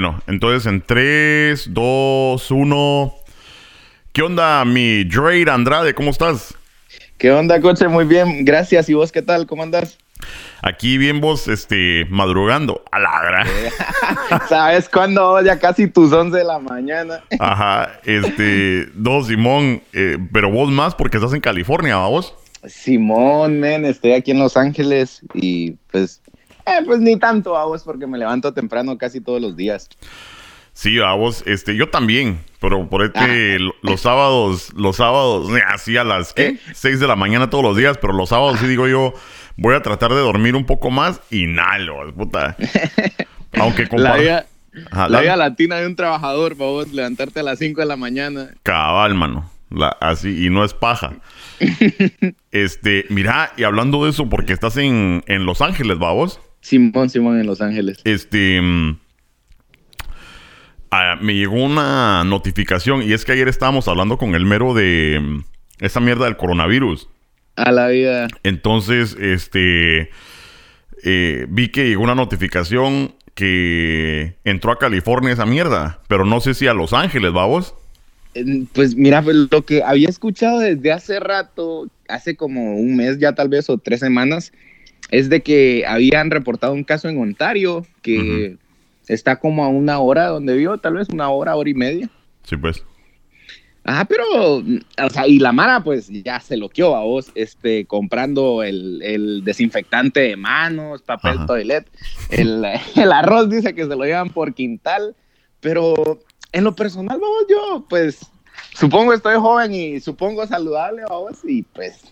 Bueno, entonces en 3, 2, 1. ¿Qué onda, mi Dre Andrade? ¿Cómo estás? ¿Qué onda, coche? Muy bien, gracias. ¿Y vos qué tal? ¿Cómo andas? Aquí bien vos, este, madrugando. A la gran. ¿Sabes cuándo? Ya casi tus 11 de la mañana. Ajá, este, no, Simón, eh, pero vos más porque estás en California, ¿va vos? Simón, men, estoy aquí en Los Ángeles y pues, eh, pues ni tanto a vos porque me levanto temprano casi todos los días. Sí, a vos, este, yo también, pero por este, Ah. los sábados, los sábados, así a las, ¿qué? ¿Eh? 6 de la mañana todos los días, pero los sábados sí digo yo, voy a tratar de dormir un poco más y nalo, puta. Aunque La compar- vida, Ajá, la la- vida latina de un trabajador, para vos levantarte a las 5 de la mañana. Cabal, mano. La- así, y no es paja. este, mira, y hablando de eso, porque estás en, en Los Ángeles, vamos. Simón, Simón en Los Ángeles. Este. mm, ah, me llegó una notificación, y es que ayer estábamos hablando con el mero de mm, esa mierda del coronavirus. A la vida. Entonces, este. eh, vi que llegó una notificación que entró a California esa mierda, pero no sé si a Los Ángeles, vamos. Pues mira, lo que había escuchado desde hace rato, hace como un mes ya tal vez o tres semanas, es de que habían reportado un caso en Ontario que está como a una hora donde vivo, tal vez una hora, hora y media. Sí, pues. Ajá, pero, o sea, y la Mara pues ya se loqueó a vos, este, comprando el, el desinfectante de manos, papel Ajá. toilet, el, el arroz dice que se lo llevan por quintal, pero en lo personal, vamos, yo pues supongo estoy joven y supongo saludable, vamos, y pues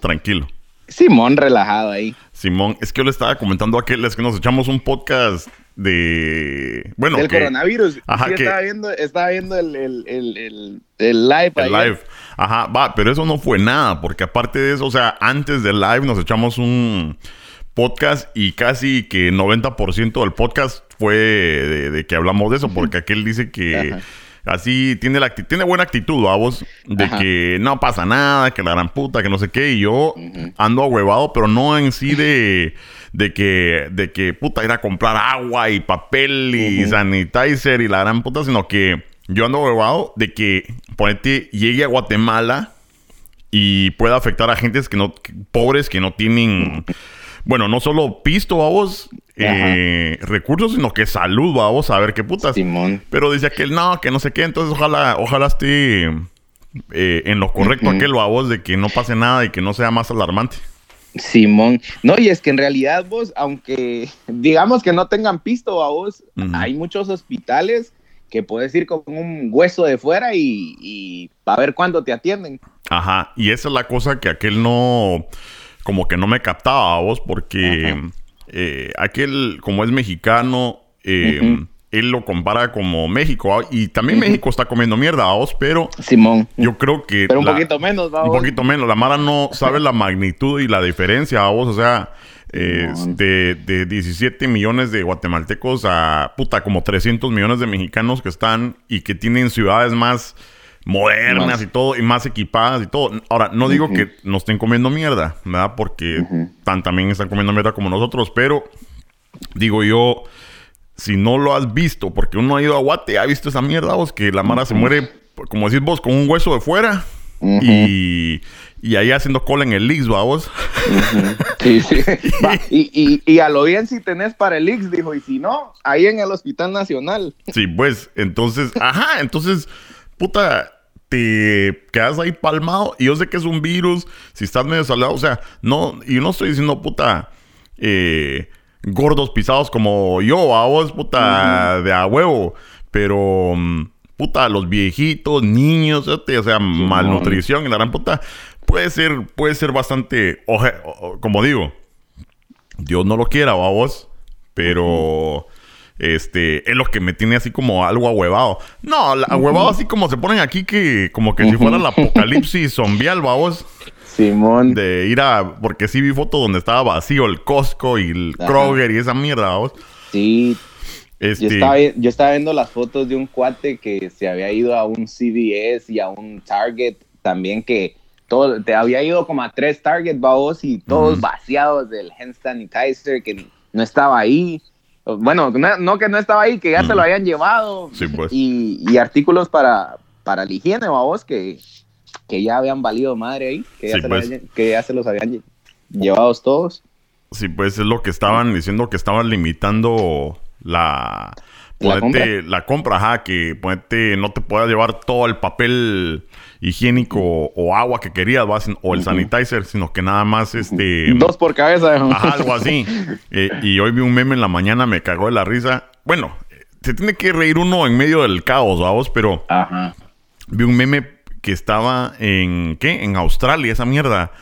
Tranquilo. Simón relajado ahí. Simón, es que yo le estaba comentando a aquel, es que nos echamos un podcast de... Bueno, Del que- coronavirus. Ajá, Sí, que- estaba viendo, estaba viendo el, el, el, el, el live el ayer. live. Ajá, va, pero eso no fue nada, porque aparte de eso, o sea, antes del live nos echamos un podcast y casi que 90% del podcast fue de, de que hablamos de eso, porque aquel dice que... Ajá. Así tiene la tiene buena actitud, vamos, de Ajá. que no pasa nada, que la gran puta, que no sé qué, y yo ando ahuevado, pero no en sí de, de que, de que puta ir a comprar agua y papel y Ujú. sanitizer y la gran puta, sino que yo ando ahuevado de que, ponete, llegue a Guatemala y pueda afectar a gentes que no, que- pobres que no tienen, bueno, no solo pisto, vamos, eh, recursos, sino que salud, vamos, a ver qué putas. Simón. Pero dice aquel, no, que no sé qué. Entonces, ojalá, ojalá esté eh, en lo correcto Ujú. aquel babos de que no pase nada y que no sea más alarmante. Simón. No, y es que en realidad vos, aunque digamos que no tengan pisto a vos, hay muchos hospitales que puedes ir con un hueso de fuera y, y a ver cuándo te atienden. Ajá. Y esa es la cosa que aquel no, como que no me captaba a vos, porque eh, aquel, como es mexicano, eh, él lo compara como México. ¿va? Y también. México está comiendo mierda a vos, pero Simón. yo creo que. Pero un la- poquito menos, Un vamos. poquito menos. La Mara no sabe la magnitud y la diferencia, vos. O sea, eh, de, de 17 millones de guatemaltecos a puta, como 300 millones de mexicanos que están y que tienen ciudades más modernas Más. y todo, y más equipadas y todo. Ahora, no digo Ujú. que no estén comiendo mierda, ¿verdad? Porque Ujú. tan, también están comiendo mierda como nosotros, pero digo yo. Si no lo has visto, porque uno ha ido a Guate, ha visto esa mierda, vos, que la Mara se muere, como decís vos, con un hueso de fuera. Y, y ahí haciendo cola en el Lix, vamos. Sí, sí. Va, y, y, y a lo bien si tenés para el Ix, dijo, y si no, ahí en el Hospital Nacional. Sí, pues, entonces, ajá, entonces, puta, te quedas ahí palmado. Y yo sé que es un virus, si estás medio salado, o sea, no, y no estoy diciendo, puta, eh, gordos pisados como yo, a vos, puta, de a huevo, pero, mm, puta, los viejitos, niños, o sea, malnutrición y la gran puta, puede ser, puede ser bastante, oje- o- como digo, Dios no lo quiera, ¿va vos? Pero este es lo que me tiene así como algo ahuevado. No, la- ahuevado así como se ponen aquí que como que si fuera el apocalipsis zombial, vos Simón. De ir a porque sí vi fotos donde estaba vacío el Costco y el Ajá. Kroger y esa mierda, vos. Sí, Este, Yo estaba, yo estaba viendo las fotos de un cuate que se había ido a un CVS y a un Target también que todo, te había ido como a tres Target, babos, y todos vaciados del hand sanitizer que no estaba ahí. Bueno, no, que no estaba ahí, que ya se lo habían llevado. Sí, pues. y, artículos para, para la higiene, vos, que, que ya habían valido madre ahí, que ya, se, pues. que ya se los habían llevado todos. Sí, pues es lo que estaban diciendo que estaban limitando la la compra, ajá, que ponete, no te puedas llevar todo el papel higiénico o agua que querías, o el sanitizer, sino que nada más este... Dos por cabeza. Ajá, algo así. Eh, y hoy vi un meme en la mañana, me cagó de la risa. Bueno, se tiene que reír uno en medio del caos, vamos, pero... Ajá. Vi un meme que estaba en, ¿qué? En Australia, esa mierda.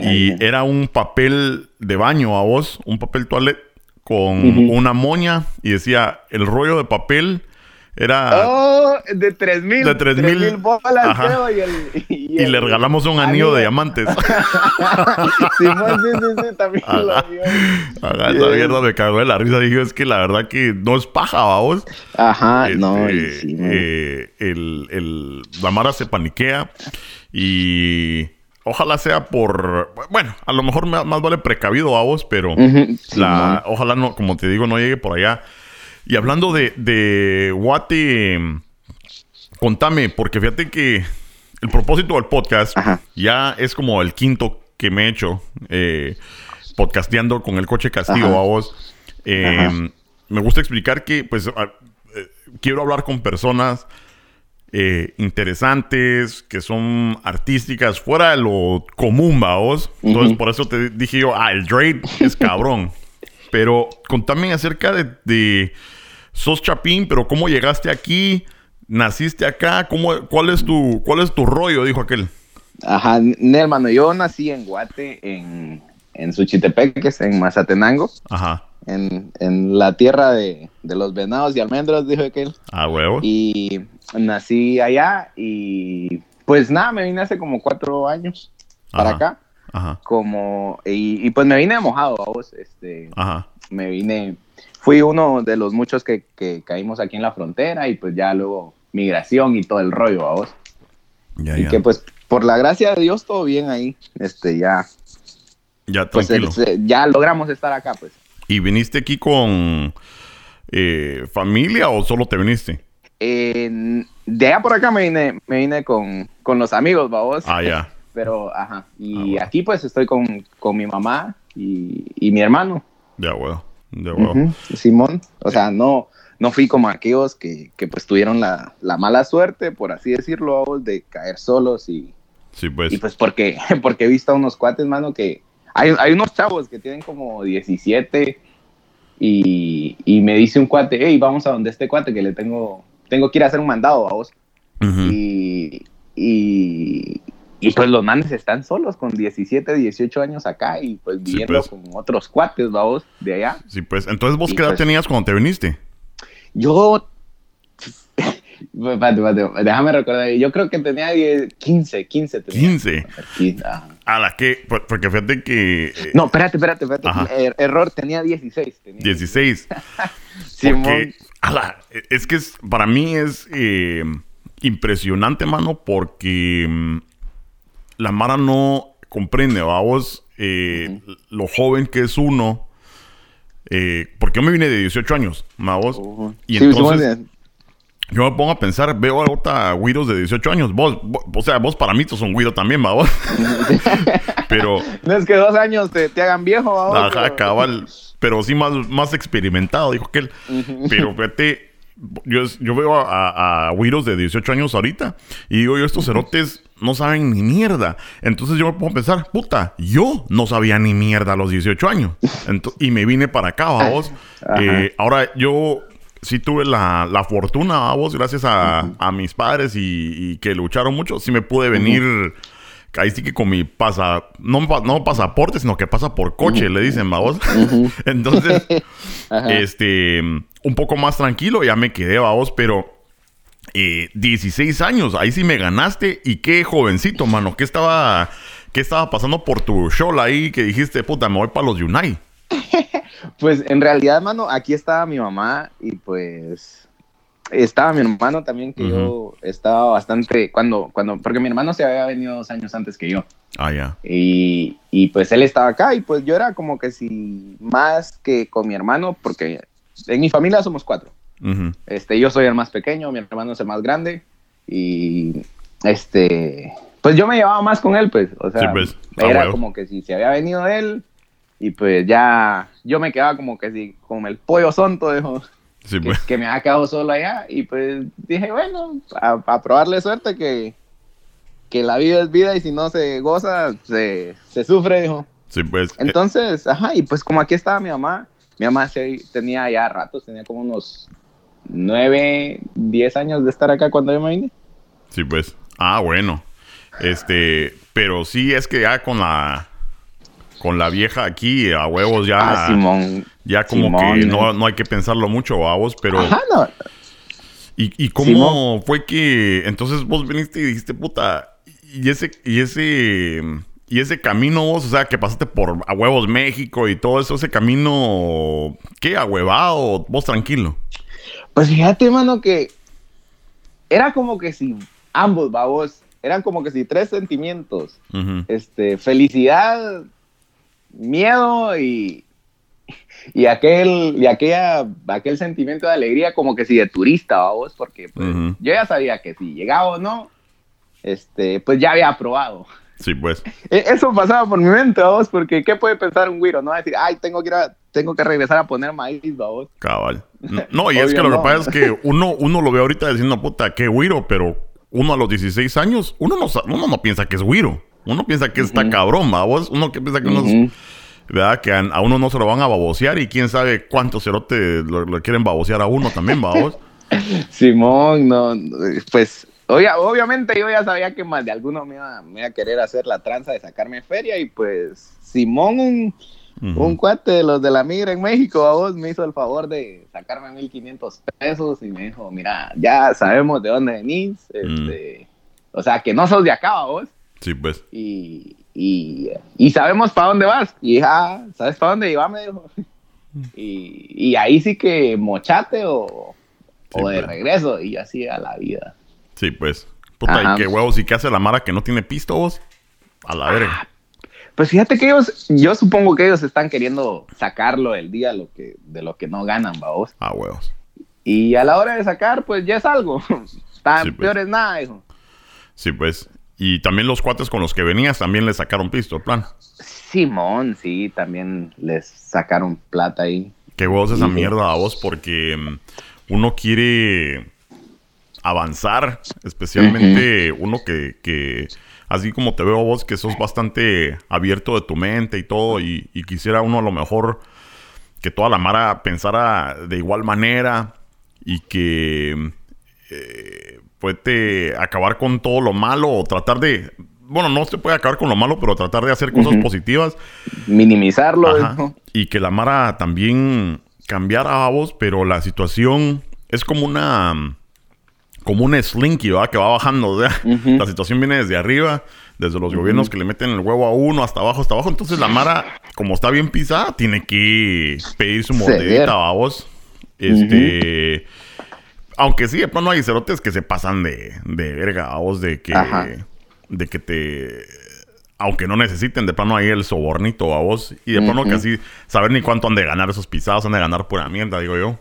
y era un papel de baño a vos, un papel toilet con una moña y decía el rollo de papel era oh, de 3000 de 3000 bolas y, y, le regalamos un anillo de diamantes sí, sí, sí, también lo vio. esa mierda me cagó de la risa dije es que la verdad que no es paja vamos ajá no este, eh, el, el la mara se paniquea y Ojalá sea por. Bueno, a lo mejor más vale precavido a vos, pero la, ojalá no, como te digo, no llegue por allá. Y hablando de, de Guate, contame, porque fíjate que el propósito del podcast ya es como el quinto que me he hecho, eh, podcasteando con el coche Castillo a vos. Eh, me gusta explicar que, pues, eh, quiero hablar con personas eh, interesantes, que son artísticas, fuera de lo común, vaos. Entonces, por eso te dije yo, ah, el Drake es cabrón. pero contame acerca de, sos Chapín, pero cómo llegaste aquí, naciste acá, ¿Cómo, cuál es tu, cuál es tu rollo, dijo aquel. Ajá, hermano, yo nací en Guate, en, en en Mazatenango. Ajá en, en la tierra de, de, los venados y almendros, dijo aquel. Ah, huevo. Y nací allá y pues nada, me vine hace como cuatro años para acá. Ajá. Como, y, y, pues me vine mojado a vos, este, Ajá. me vine, fui uno de los muchos que, que, caímos aquí en la frontera y pues ya luego migración y todo el rollo a vos. Ya, y que pues por la gracia de Dios todo bien ahí, este, ya. Ya, pues, ya logramos estar acá, pues. ¿Y viniste aquí con eh, familia o solo te viniste? de allá por acá me vine, me vine con, con los amigos, vamos. Ah, ya. Pero, ajá. Y ah, aquí pues estoy con, con mi mamá y, y, mi hermano. Ya, bueno. Ya, bueno. Simón. O sea, no, no fui como aquellos que, que pues tuvieron la, la, mala suerte, por así decirlo, de caer solos y... Sí, pues. Y pues porque, porque he visto a unos cuates, mano, que hay, unos chavos que tienen como 17 y, y, me dice un cuate, hey, vamos a donde este cuate que le tengo, tengo que ir a hacer un mandado a vos. y, y, pues los manes están solos con 17, 18 años acá y pues viviendo pues. con otros cuates, vos, de allá. Sí, pues, entonces vos qué edad pues tenías cuando te viniste? Yo déjame recordar. Yo creo que tenía 15, 15. Tenía. 15. A la que, porque fíjate que. Eh, no, espérate, espérate, espérate. Er, error, tenía 16. 16. porque, a es que es, para mí es eh, impresionante, mano, porque mm, la Mara no comprende, vamos, eh, lo joven que es uno. porque yo me vine de 18 años, vamos. Y entonces yo me pongo a pensar, veo ahorita güiros de 18 años. Vos, o sea, vos para mí sos un güiro también, ¿va? pero... No es que dos años te, te hagan viejo, ¿va? Ajá, pero... cabal. Pero sí más, más experimentado, dijo que él. Pero fíjate, yo, yo veo a, a, güiros de 18 años ahorita y digo yo, estos cerotes no saben ni mierda. Entonces yo me pongo a pensar, puta, yo no sabía ni mierda a los 18 años. y me vine para acá, vos. Eh, ahora yo sí tuve la, la fortuna, a vos, gracias a, a mis padres y, que lucharon mucho, sí me pude venir. Ahí sí que con mi pasa, no, no pasaporte, sino que pasa por coche, le dicen, vos. Entonces, este, un poco más tranquilo, ya me quedé, vos, pero eh, 16 años, ahí sí me ganaste. Y qué jovencito, mano, ¿qué estaba, qué estaba pasando por tu show ahí que dijiste, puta, me voy para los Unite? Pues en realidad, mano, aquí estaba mi mamá y pues estaba mi hermano también que yo estaba bastante cuando cuando porque mi hermano se había venido dos años antes que yo. Ah ya. Y, y, pues él estaba acá y pues yo era como que si más que con mi hermano porque en mi familia somos cuatro. Este, yo soy el más pequeño, mi hermano es el más grande y este, pues yo me llevaba más con él, pues, o sea, Sí, pues, era como que si se había venido él y pues ya yo me quedaba como que si como el pollo sonto, dijo, Sí, que, pues. que me había quedado solo allá y pues dije, bueno, a, a probarle suerte que, que la vida es vida y si no se goza, se, se sufre, dijo. Sí, pues. eh, Entonces, ajá, y pues como aquí estaba mi mamá, mi mamá sí tenía ya ratos, tenía como unos nueve, diez años de estar acá cuando yo me vine. Sí, pues. Ah, bueno. Este, pero sí es que ya con la con la vieja aquí a huevos ya Ah, Simón. ya como Simón, que eh. no, no hay que pensarlo mucho, vos, pero Ajá, no. ¿y, y cómo Simón. fue que entonces vos viniste y dijiste, puta, y ese y ese y ese camino vos, o sea, que pasaste por a huevos México y todo eso, ese camino ¿qué? a huevado, vos tranquilo. Pues fíjate, mano, que era como que si ambos, babos, eran como que si tres sentimientos. Este, felicidad, miedo y, y aquel, y aquella, aquel sentimiento de alegría como que si de turista, vamos, porque pues, Ujú. yo ya sabía que si llegaba o no, este, pues ya había aprobado. Sí, pues. E- Eso pasaba por mi mente, vamos, porque ¿qué puede pensar un güiro? No va a decir, ay, tengo que ir a- tengo que regresar a poner maíz, vamos. Cabal. No, y es que lo que no. pasa es que uno, uno lo ve ahorita diciendo, puta, qué güiro, pero uno a los 16 años, uno no, uno no piensa que es güiro. Uno piensa que está cabrón, vos Uno que piensa que uno. ¿verdad? Que a, a uno no se lo van a babosear y quién sabe cuántos cerotes lo, lo quieren babosear a uno también, vos Simón, no, pues obvia- obviamente yo ya sabía que más de alguno me iba, me iba a querer hacer la tranza de sacarme feria y pues Simón, un, un cuate de los de la migra en México, a vos me hizo el favor de sacarme 1500 pesos y me dijo, mira, ya sabemos de dónde venís, este, o sea, que no sos de acá, a vos, Sí, pues. y, y, y sabemos para dónde vas. Y ah, ¿sabes para dónde iba? Me dijo. Y, y ahí sí que mochate o, Sí, o de pues. regreso. Y así a la vida. Sí, pues. Puta, Ajá. y qué huevos, ¿y qué hace la Mara que no tiene pisto, vos? A la verga. Pues fíjate que ellos, yo supongo que ellos están queriendo sacarlo del día lo que, de lo que no ganan, vamos. Ah, huevos. Y a la hora de sacar, pues ya es algo. Tan Sí, pues. peor es nada, hijo. Sí, pues. Y también los cuates con los que venías también le sacaron pisto, plan. Simón, sí, también les sacaron plata ahí. Qué huevos esa mierda a vos, porque mm, uno quiere avanzar, especialmente uno que, que, así como te veo a vos, que sos bastante abierto de tu mente y todo, y, y quisiera uno a lo mejor que toda la Mara pensara de igual manera y que eh, puede acabar con todo lo malo o tratar de... Bueno, no se puede acabar con lo malo, pero tratar de hacer cosas positivas Minimizarlo, Ajá. hijo. Y que la Mara también cambiara a vos, pero la situación es como una. Como un slinky, ¿verdad? Que va bajando. o sea, Ujú. La situación viene desde arriba, desde los gobiernos que le meten el huevo a uno, hasta abajo, hasta abajo. Entonces la Mara, como está bien pisada, tiene que pedir su Ceder. mordidita a vos. Este. Aunque sí, de plano hay cerotes que se pasan de, de verga a vos, de que. Ajá. De que te aunque no necesiten de plano ahí el sobornito a vos y de plano que Ujú. así saber ni cuánto han de ganar esos pisados, han de ganar pura mierda, digo yo.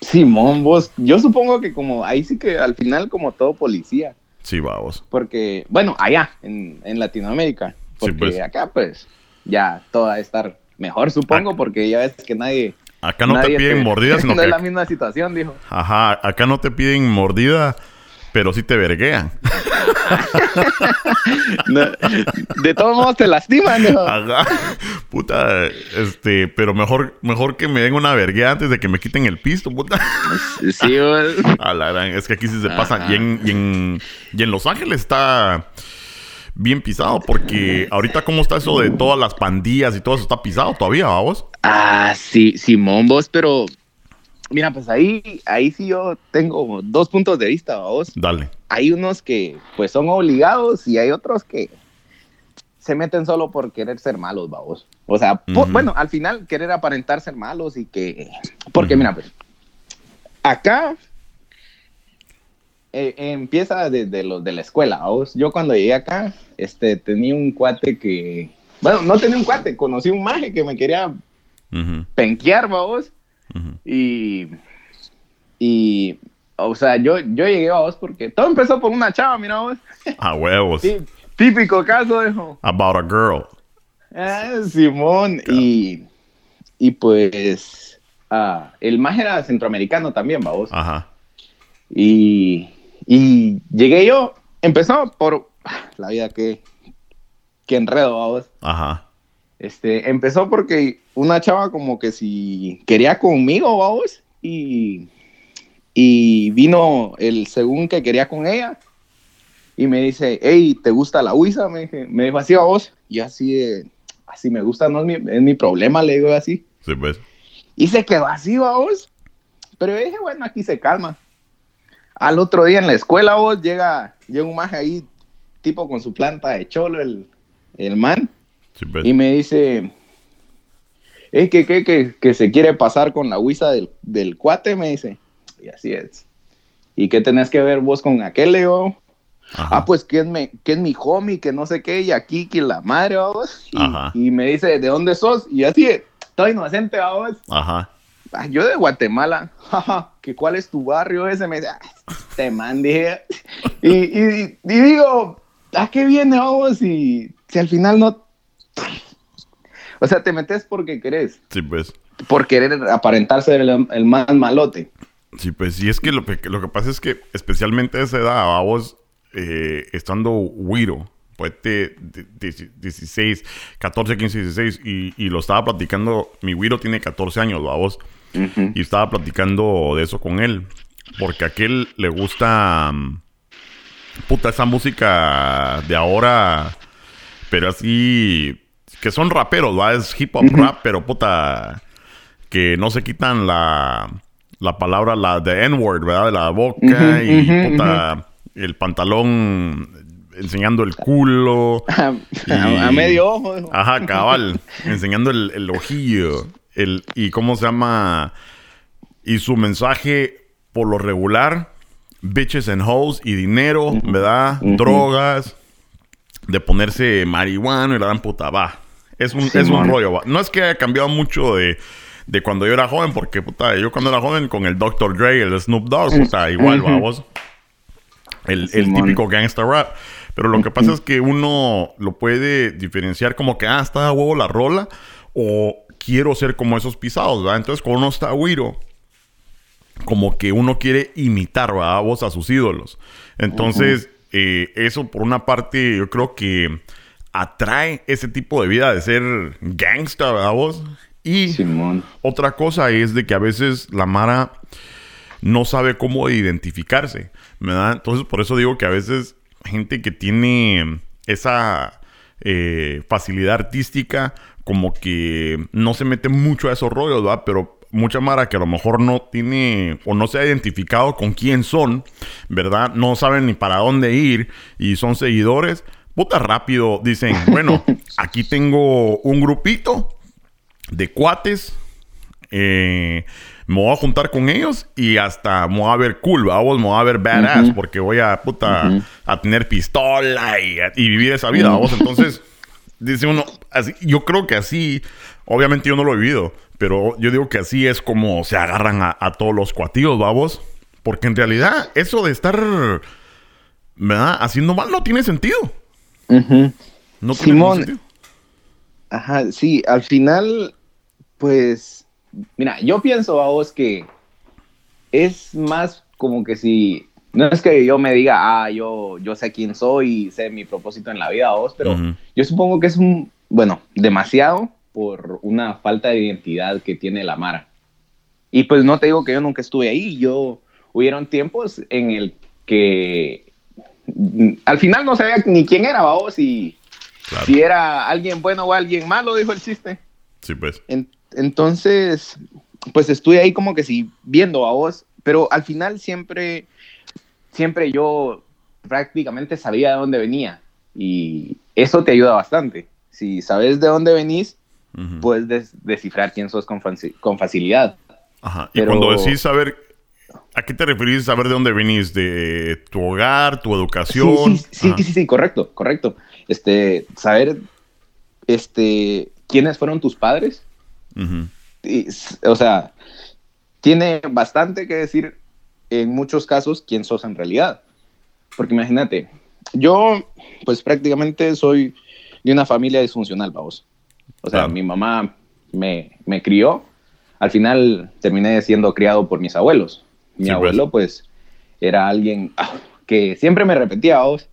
Simón, vos, yo supongo que como ahí sí que al final como todo policía, Sí, va vos. porque, bueno, allá en, en Latinoamérica, porque pues. acá pues ya todo va a estar mejor, supongo, porque ya ves que nadie... Acá no nadie te piden mordida, sino no que es la misma situación, dijo. ajá, acá no te piden mordida, pero sí te verguean. No, de todos modos te lastiman, dijo. Ajá. Puta, este, pero mejor mejor que me den una verguea antes de que me quiten el pisto, puta. Sí, vos. A la gran, es que aquí sí se pasa. Y en, y, en, y en Los Ángeles está bien pisado, porque ahorita cómo está eso de todas las pandillas y todo eso está pisado todavía, vamos. Ah, sí, Simón, vos, pero... Mira, pues ahí, ahí sí yo tengo dos puntos de vista, vos. Dale. hay unos que pues son obligados y hay otros que se meten solo por querer ser malos, vamos. O sea, bueno, al final querer aparentar ser malos y que... Porque Ujú. mira, pues, acá eh, empieza desde los de la escuela, vamos. Yo cuando llegué acá, este, tenía un cuate que... Bueno, no tenía un cuate, conocí un maje que me quería Ujú, penquear, vamos. Y, y, o sea, yo, yo llegué a vos porque todo empezó por una chava, mira vos. A huevos. Sí, típico caso, hijo. About a girl. Ah, Simón, y, y pues ah, el más era centroamericano también, vamos. Ajá. Y, y llegué yo, empezó por la vida que, que enredo, vamos. Ajá. Este, empezó porque una chava como que si quería conmigo, vamos, y, y vino el según que quería con ella y me dice, hey, ¿te gusta la huiza? Me, me dijo así a vos, y así de, así me gusta, no es mi, es mi problema, le digo así. Sí, pues. Y se quedó así, vos. Pero yo dije, bueno, aquí se calma. Al otro día en la escuela, vos, llega, llega un maje ahí, tipo con su planta de cholo, el, el man, Sí, pues. y me dice, es que, que, que, que se quiere pasar con la huiza del, del cuate, me dice. Y así es. ¿Y qué tenés que ver vos con aquel, le digo? Ajá. Ah, pues que es, mi, que es mi homie, que no sé qué, y aquí que la madre, vamos. Y, Ajá. y me dice, ¿de dónde sos? Y así, todo inocente, vamos. Ajá. Ah, yo de Guatemala, jaja, que cuál es tu barrio ese, me dice, "Ah, te mandé. Y, y, y digo, ¿a qué viene vamos? Y si al final no. O sea, te metes porque querés, Sí, pues. por querer aparentar ser el, el más malote. Sí, pues sí, es que lo, que lo que pasa es que especialmente a esa edad, a vos, eh, estando güiro, pues de, de- de- 16, 14, 15, 16, y, y lo estaba platicando, mi güiro tiene 14 años, a vos, Y estaba platicando de eso con él, porque a aquel le gusta, mm, puta, esa música de ahora, pero así, que son raperos, ¿va? Es hip hop rap, pero puta, que no se quitan la, la palabra, la de N-word, ¿verdad? De la boca y puta, el pantalón enseñando el culo. a, Y- a medio ojo. Ajá, cabal. enseñando el, el ojillo. El, y cómo se llama. Y su mensaje, por lo regular, bitches and hoes y dinero, ¿verdad? Drogas, de ponerse marihuana y la dan puta, va. Es un, es un rollo, va. No es que haya cambiado mucho de, de cuando yo era joven, porque puta, yo cuando era joven con el Dr. Dre, el Snoop Dogg, puta, igual, Ujú. vamos. El, el típico gangster rap. Pero lo que pasa es que uno lo puede diferenciar como que, ah, está a huevo la rola, o quiero ser como esos pisados, ¿verdad? Entonces, cuando uno está güiro, como que uno quiere imitar, ¿verdad? Vos a sus ídolos. Entonces, eh, eso por una parte, yo creo que atrae ese tipo de vida de ser gangsta, ¿verdad? Vos. Y Simón. otra cosa es de que a veces la Mara no sabe cómo identificarse, ¿verdad? Entonces, por eso digo que a veces gente que tiene esa eh, facilidad artística, como que no se mete mucho a esos rollos, ¿verdad? Pero mucha Mara que a lo mejor no tiene o no se ha identificado con quién son, ¿verdad? No saben ni para dónde ir y son seguidores. Puta rápido, dicen, bueno, aquí tengo un grupito de cuates. eh, me voy a juntar con ellos y hasta me voy a ver cool, vamos, me voy a ver badass Ujú. porque voy a, puta, Ujú. a tener pistola y, y vivir esa vida, vamos. Entonces, dice uno, así, yo creo que así, obviamente yo no lo he vivido, pero yo digo que así es como se agarran a, a todos los cuatillos, vamos. Porque en realidad, eso de estar, ¿verdad? Haciendo mal no tiene sentido. No tiene Simón. sentido. Ajá, sí, al final, pues, mira, yo pienso a vos que es más como que si, no es que yo me diga, ah, yo, yo sé quién soy y sé mi propósito en la vida vos, pero yo supongo que es un, bueno, demasiado por una falta de identidad que tiene la Mara. Y pues no te digo que yo nunca estuve ahí, yo, hubieron tiempos en el que mm, al final no sabía ni quién era vos y Claro. si era alguien bueno o alguien malo, dijo el chiste. Sí, pues. En- entonces, pues estuve ahí como que sí, viendo a vos, pero al final siempre, siempre yo prácticamente sabía de dónde venía y eso te ayuda bastante. Si sabes de dónde venís, puedes des- descifrar quién sos con, faci- con facilidad. Ajá. Y cuando decís saber, ¿a qué te referís saber de dónde venís? ¿De tu hogar, tu educación? sí, sí, sí, sí, correcto, correcto. Este, saber, este, quiénes fueron tus padres, y, o sea, tiene bastante que decir en muchos casos quién sos en realidad. Porque imagínate, yo pues prácticamente soy de una familia disfuncional, vamos. O sea, mi mamá me, me, crió, al final terminé siendo criado por mis abuelos. Mi abuelo pues era alguien ah, que siempre me repetía, vos,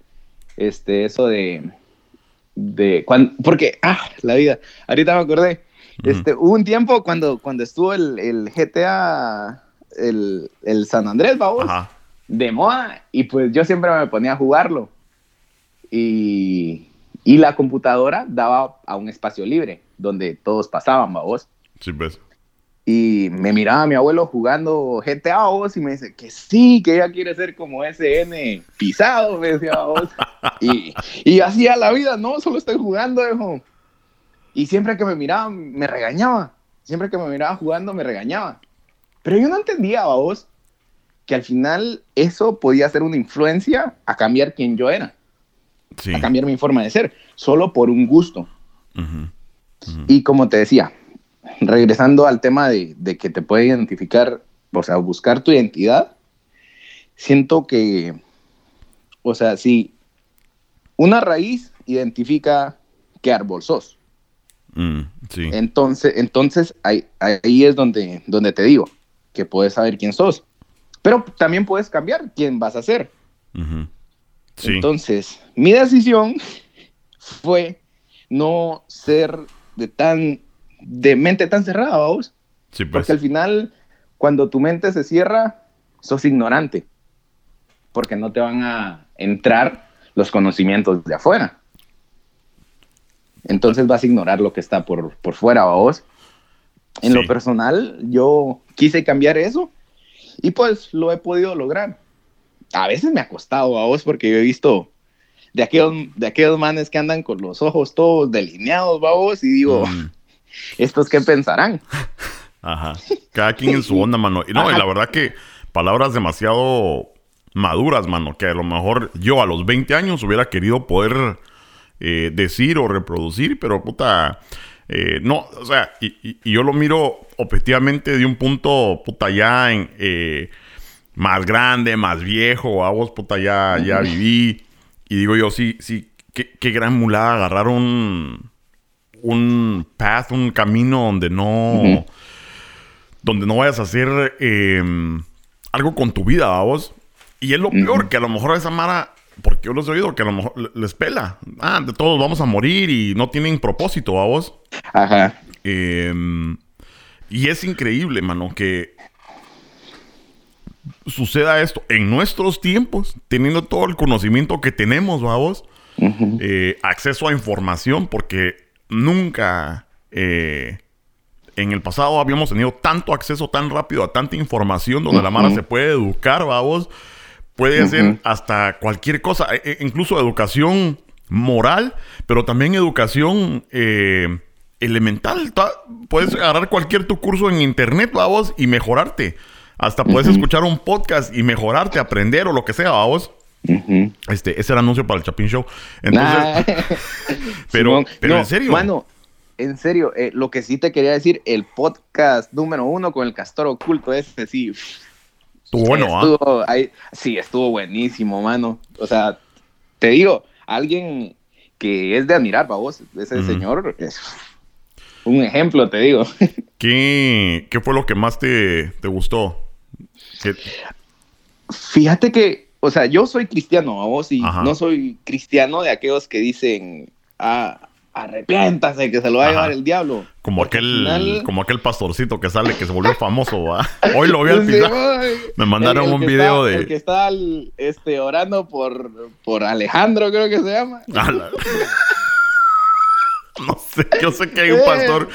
este, eso de, de cuando, porque, ah, la vida, ahorita me acordé, este, hubo un tiempo cuando, cuando estuvo el, el GTA, el, el, San Andrés, vamos, de moda, y pues yo siempre me ponía a jugarlo. Y, y la computadora daba a un espacio libre donde todos pasaban, vos. Sí, pues. Y me miraba mi abuelo jugando GTA vos y me dice que sí, que ella quiere ser como ese N pisado, me decía vos. y, y hacía la vida, no, solo estoy jugando, hijo. Y siempre que me miraba, me regañaba. Siempre que me miraba jugando, me regañaba. Pero yo no entendía, vos, que al final eso podía ser una influencia a cambiar quién yo era. A cambiar mi forma de ser, solo por un gusto. Y como te decía, regresando al tema de, de, que te puede identificar, o sea, buscar tu identidad, siento que, o sea, si una raíz identifica qué árbol sos. Mm, entonces, entonces ahí, ahí, es donde, donde te digo que puedes saber quién sos. Pero también puedes cambiar quién vas a ser. Entonces, mi decisión fue no ser de tan de mente tan cerrada, vos. Pues. Porque al final, cuando tu mente se cierra, sos ignorante. Porque no te van a entrar los conocimientos de afuera. Entonces vas a ignorar lo que está por, por fuera, vos. En lo personal, yo quise cambiar eso y pues lo he podido lograr. A veces me ha costado a vos porque yo he visto de aquellos, de aquellos manes que andan con los ojos todos delineados, vos, y digo, mm. ¿estos qué pensarán? Ajá. Cada quien en su onda, mano. Y no, y la verdad que palabras demasiado maduras, mano, que a lo mejor yo a los 20 años hubiera querido poder eh, decir o reproducir, pero puta, eh, no, o sea, y, yo lo miro objetivamente de un punto, puta, ya en, eh, más grande, más viejo, a vos, puta, ya, ya viví, y digo yo, sí, sí, qué, gran mulada agarrar un, un path, un camino donde no, donde no vayas a hacer em, algo con tu vida, vos. Y es lo peor, que a lo mejor esa Mara porque yo los he oído que a lo mejor les pela. Ah, de todos vamos a morir y no tienen propósito, ¿a vos? Ajá. Em, y es increíble, mano, que suceda esto en nuestros tiempos, teniendo todo el conocimiento que tenemos, ¿a vos? Eh, acceso a información, porque nunca eh, en el pasado habíamos tenido tanto acceso tan rápido a tanta información donde la mara se puede educar, vos? Puede ser hasta cualquier cosa, e, e, incluso educación moral, pero también educación eh, elemental. Puedes agarrar cualquier tu curso en internet, vamos, y mejorarte. Hasta puedes escuchar un podcast y mejorarte, aprender o lo que sea, vamos. Este, ese era anuncio para el Chapin Show. Entonces, pero, pero en serio. En serio, eh, lo que sí te quería decir, el podcast número uno con el castor oculto, ese sí, Estuvo bueno, ¿ah? sí, estuvo buenísimo, mano. O sea, te digo, alguien que es de admirar, para vos, ese señor es un ejemplo, te digo. ¿Qué, qué fue lo que más te, te gustó? Fíjate que, o sea, yo soy cristiano, a vos, y no soy cristiano de aquellos que dicen, ah, arrepiéntase que se lo va a llevar el diablo. Como aquel, como aquel pastorcito que sale, que se volvió famoso, ¿va? Hoy lo vi al final. Me mandaron un video de. El que está este, orando por, por Alejandro, creo que se llama. no sé, yo sé que hay un pastor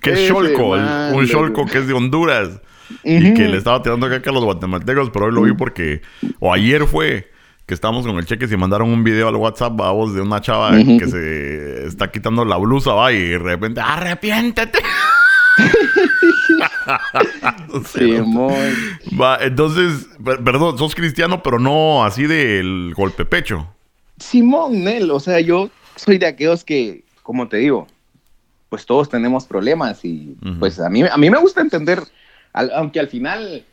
que es Cholco, un Cholco que es de Honduras. Y que le estaba tirando acá a los guatemaltecos, pero hoy lo vi porque. O ayer fue que estamos con el cheque y mandaron un video al WhatsApp, vos, de una chava que se está quitando la blusa, va, y de repente, ¡arrepiéntete! sí, va, entonces, perdón, sos cristiano, pero no así del golpe pecho. Simón, Nel, o sea, yo soy de aquellos que, como te digo, pues todos tenemos problemas y pues a mí, a mí me gusta entender aunque al final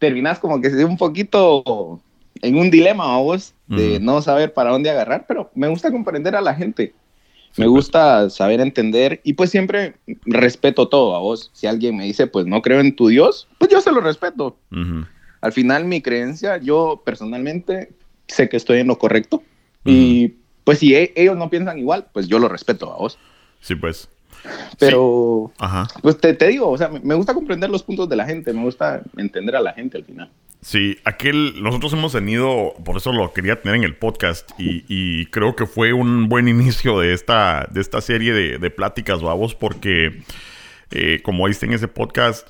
terminas como que se un poquito en un dilema a vos de no saber para dónde agarrar, pero me gusta comprender a la gente. me gusta saber entender y pues siempre respeto todo a vos. Si alguien me dice, pues no creo en tu Dios, pues yo se lo respeto. Al final mi creencia, yo personalmente sé que estoy en lo correcto y pues si e, ellos no piensan igual, pues yo lo respeto a vos. Sí, pues. Pero, pues te, te, digo, o sea, me gusta comprender los puntos de la gente, me gusta entender a la gente al final. Sí, aquel, nosotros hemos tenido, por eso lo quería tener en el podcast y, creo que fue un buen inicio de esta, de esta serie de, pláticas, babos, porque eh, como viste en ese podcast,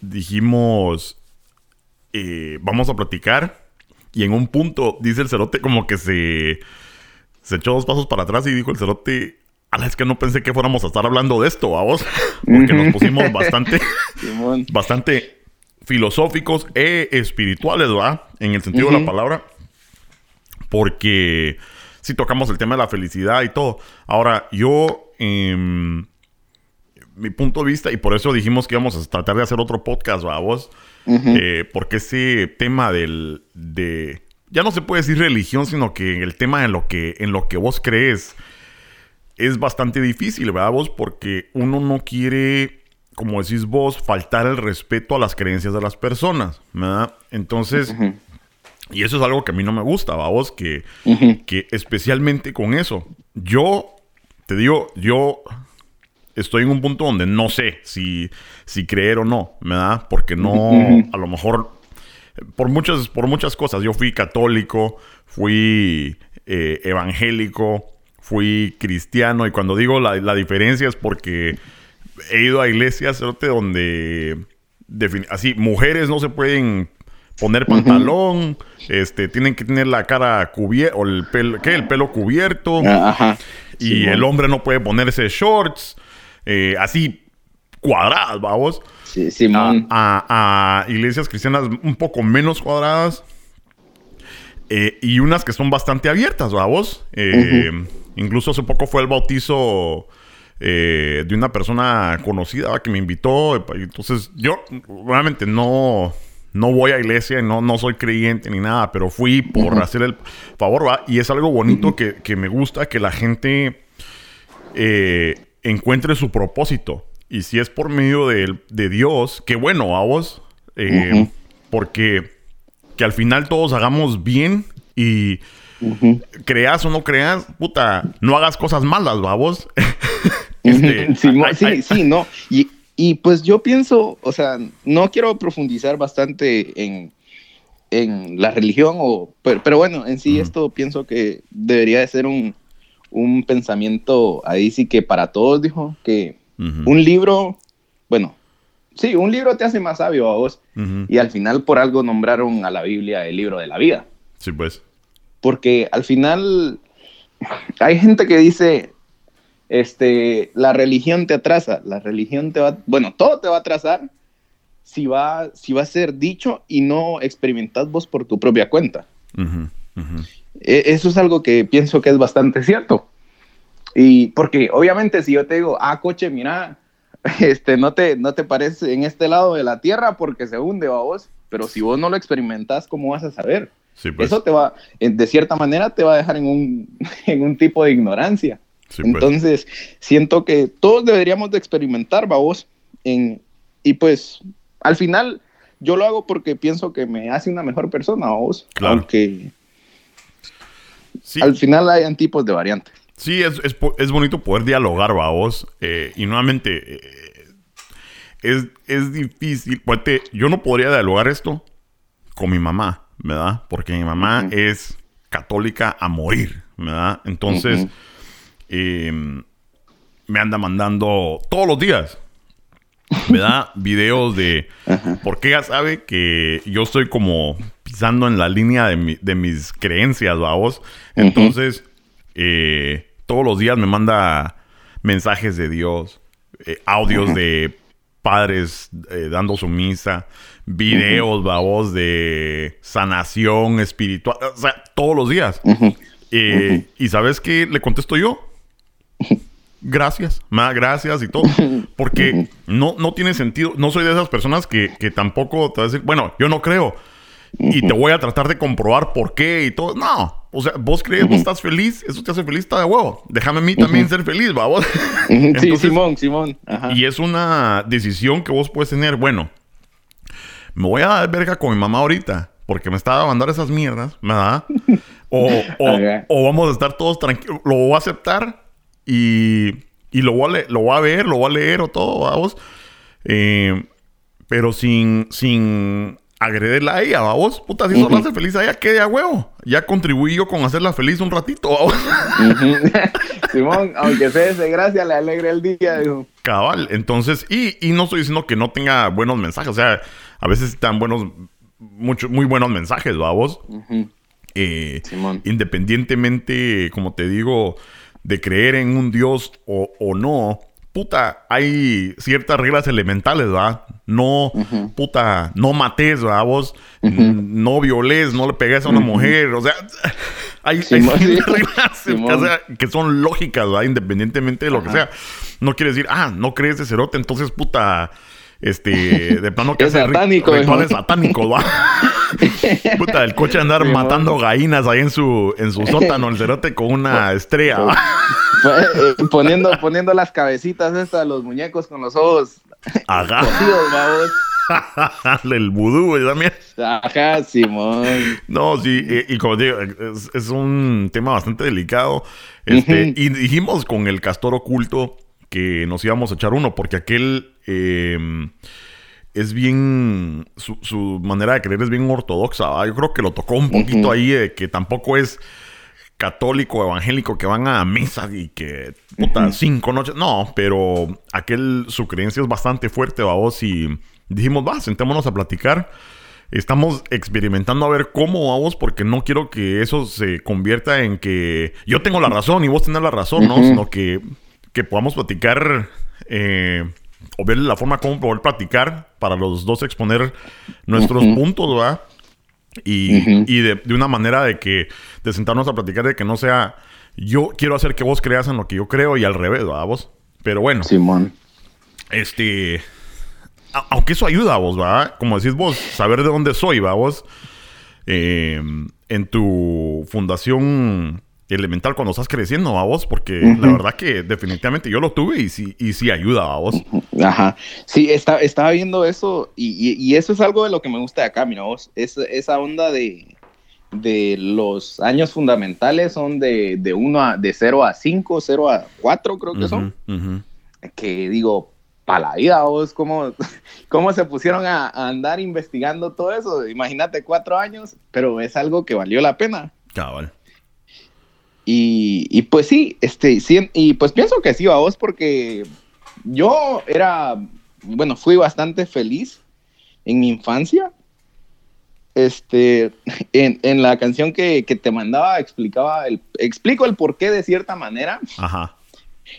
dijimos, eh, vamos a platicar y en un punto dice el cerote como que se, se echó dos pasos para atrás y dijo el cerote, a es que no pensé que fuéramos a estar hablando de esto, vos, porque nos pusimos bastante, bastante filosóficos e espirituales, ¿va? En el sentido de la palabra. Porque si tocamos el tema de la felicidad y todo. Ahora, yo, em, mi punto de vista, y por eso dijimos que íbamos a tratar de hacer otro podcast, ¿va? Vos, eh, porque ese tema del, de, ya no se puede decir religión, sino que el tema en lo que, en lo que vos crees es bastante difícil, ¿verdad? Vos, porque uno no quiere, como decís vos, faltar el respeto a las creencias de las personas, ¿verdad? Entonces, y eso es algo que a mí no me gusta, ¿verdad? Vos, que, que especialmente con eso, yo, te digo, yo estoy en un punto donde no sé si, si creer o no, ¿verdad? Porque no, a lo mejor, por muchas, por muchas cosas, yo fui católico, fui eh, evangélico, fui cristiano y cuando digo la, la diferencia es porque he ido a iglesias donde así mujeres no se pueden poner pantalón, este tienen que tener la cara cubierta o el pelo, ¿qué? El pelo cubierto. Ah, y el hombre no puede ponerse shorts, eh, así cuadradas, vamos. Sí, sí, a, a, iglesias cristianas un poco menos cuadradas. Eh, y unas que son bastante abiertas, vamos. Eh, Incluso hace poco fue el bautizo eh, de una persona conocida que me invitó. Entonces, yo realmente no, no voy a iglesia, no, no soy creyente ni nada, pero fui por hacer el favor, ¿va? Y es algo bonito que, me gusta que la gente eh, encuentre su propósito. Y si es por medio de, Dios, qué bueno, a vos. Eh, porque que al final todos hagamos bien y Creas o no creas, puta, no hagas cosas malas, babos. este, sí, sí, no. Y, pues yo pienso, o sea, no quiero profundizar bastante en, en la religión, o, pero, bueno, en sí esto pienso que debería de ser un, un pensamiento ahí sí que para todos, dijo, que un libro, bueno, sí, un libro te hace más sabio a vos. Y al final por algo nombraron a la Biblia el libro de la vida. Sí, pues porque al final hay gente que dice, este, la religión te atrasa, la religión te va, bueno, todo te va a atrasar si va, si va a ser dicho y no experimentas vos por tu propia cuenta. E, eso es algo que pienso que es bastante cierto. Y porque obviamente si yo te digo, ah, coche, mira, este, no te, no te parece en este lado de la tierra porque se hunde a vos, pero si vos no lo experimentas, ¿cómo vas a saber? Pues. Eso te va, de cierta manera, te va a dejar en un, en un tipo de ignorancia. Pues. Entonces, siento que todos deberíamos de experimentar, vos, en, y pues, al final, yo lo hago porque pienso que me hace una mejor persona, vos, claro. aunque al final hay tipos de variantes. Sí, es, es, bonito poder dialogar, vos, eh, y nuevamente, eh, es, es difícil, yo no podría dialogar esto con mi mamá. ¿verdad? Porque mi mamá es católica a morir, ¿verdad? Entonces, me anda mandando todos los días, ¿verdad? Videos de... Porque ella sabe que yo estoy como pisando en la línea de, mis creencias, vamos. Entonces, eh, todos los días me manda mensajes de Dios, eh, audios de padres eh, dando su misa, videos, babos, de sanación espiritual, o sea, todos los días. Eh, ¿Y sabes qué le contesto yo? Gracias, más gracias y todo. Porque no, no tiene sentido. No soy de esas personas que, que tampoco te va a decir, bueno, yo no creo. Y te voy a tratar de comprobar por qué y todo. No. O sea, vos crees, vos estás feliz, eso te hace feliz, está de huevo. Déjame a mí también ser feliz, va vos. sí, Simón, Simón. Y es una decisión que vos puedes tener. Bueno, me voy a dar verga con mi mamá ahorita porque me estaba mandando esas mierdas, ¿verdad? O, o, vamos a estar todos tranquilos. Lo voy a aceptar y, y lo, voy a lo voy a ver, lo voy a leer o todo, vamos. Eh, pero sin, sin agredirla a ella, vamos. Puta, si no la hace feliz a ella, quede a huevo. Ya contribuí yo con hacerla feliz un ratito, vamos. Simón, aunque sea de gracia, le alegre el día. Cabal, entonces, y, y no estoy diciendo que no tenga buenos mensajes, o sea, a veces están buenos, muchos, muy buenos mensajes, vamos. Eh, independientemente, como te digo, de creer en un Dios o, o no, puta, hay ciertas reglas elementales, ¿va? No, puta, no mates, ¿va? Vos no violes, no le pegues a una mujer, o sea, hay, reglas que son lógicas, ¿va? Independientemente de lo que sea. No quiere decir, ah, no crees de cerote, entonces, puta, este, de plano que es satánico, rituales satánicos, ¿va? Puta, el coche andar matando gallinas ahí en su, en su sótano, el cerote con una estrella. Eh, poniendo, poniendo las cabecitas estas, los muñecos con los ojos. Ajá. el vudú, también. Ajá, Simón. No, sí, y, como digo, es, un tema bastante delicado. Este, Y dijimos con el castor oculto que nos íbamos a echar uno, porque aquel em, es bien, su, manera de creer es bien ortodoxa. Yo creo que lo tocó un poquito ahí, de que tampoco es católico, evangélico, que van a misa y que, puta, cinco noches. No, pero aquel, su creencia es bastante fuerte, vamos, y dijimos, va, sentémonos a platicar. Estamos experimentando a ver cómo vamos, porque no quiero que eso se convierta en que yo tengo la razón y vos tenés la razón, ¿no? Sino que que podamos platicar eh, o ver la forma como poder platicar para los dos exponer nuestros puntos, ¿verdad? Y, de, una manera de que, de sentarnos a platicar de que no sea, yo quiero hacer que vos creas en lo que yo creo y al revés, ¿verdad? Vos. Pero bueno. Simón. Este, aunque eso ayuda a vos, ¿verdad? Como decís vos, saber de dónde soy, ¿verdad? Vos, eh, en tu fundación elemental cuando estás creciendo, a vos, porque la verdad que definitivamente yo lo tuve y sí, y sí ayuda a vos. Ajá. Sí, está, estaba viendo eso y, eso es algo de lo que me gusta de acá, mira vos. Es, esa onda de, de los años fundamentales son de, de, uno a, de 0 a 5, 0 a 4 creo que son. Que digo, para la vida, vos, ¿cómo, cómo se pusieron a, a andar investigando todo eso? Imagínate cuatro años, pero es algo que valió la pena. Cabal. Y, pues sí, este, sí, y pues pienso que sí, a vos, porque yo era, bueno, fui bastante feliz en mi infancia. Este, en, la canción que, te mandaba, explicaba el, explico el porqué de cierta manera. Ajá.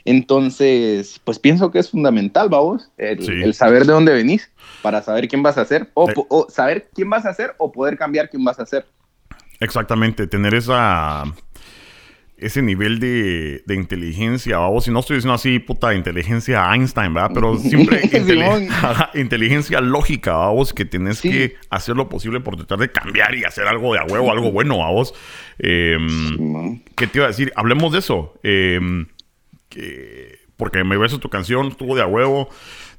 Entonces, pues pienso que es fundamental, vamos, el, el saber de dónde venís para saber quién vas a ser, o, o, saber quién vas a ser o poder cambiar quién vas a ser. Exactamente, tener esa ese nivel de, de inteligencia, vamos, si no estoy diciendo así, puta, inteligencia Einstein, ¿verdad? Pero siempre inteligencia lógica, vamos, que tienes que hacer lo posible por tratar de cambiar y hacer algo de a huevo, algo bueno, vamos. Em, ¿Qué te iba a decir? Hablemos de eso. Em, porque me beso tu canción, estuvo de a huevo.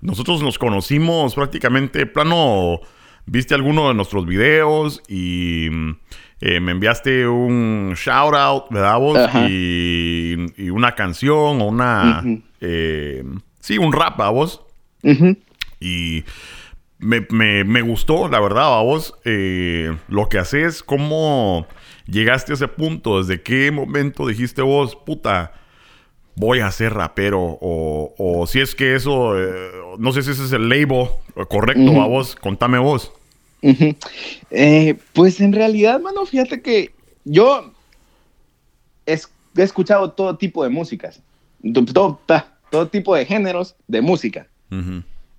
Nosotros nos conocimos prácticamente, plano, viste alguno de nuestros videos y eh, me enviaste un shout out, ¿verdad vos? Y, una canción o una... Eh, sí, un rap, ¿verdad vos? Y me, gustó, la verdad, ¿verdad vos? Eh, lo que haces, cómo llegaste a ese punto, desde qué momento dijiste vos, puta, voy a ser rapero, o, si es que eso, no sé si ese es el label correcto, a vos, contame vos. Eh, pues en realidad, mano, fíjate que yo he, escuchado todo tipo de músicas, todo, todo, tipo de géneros de música.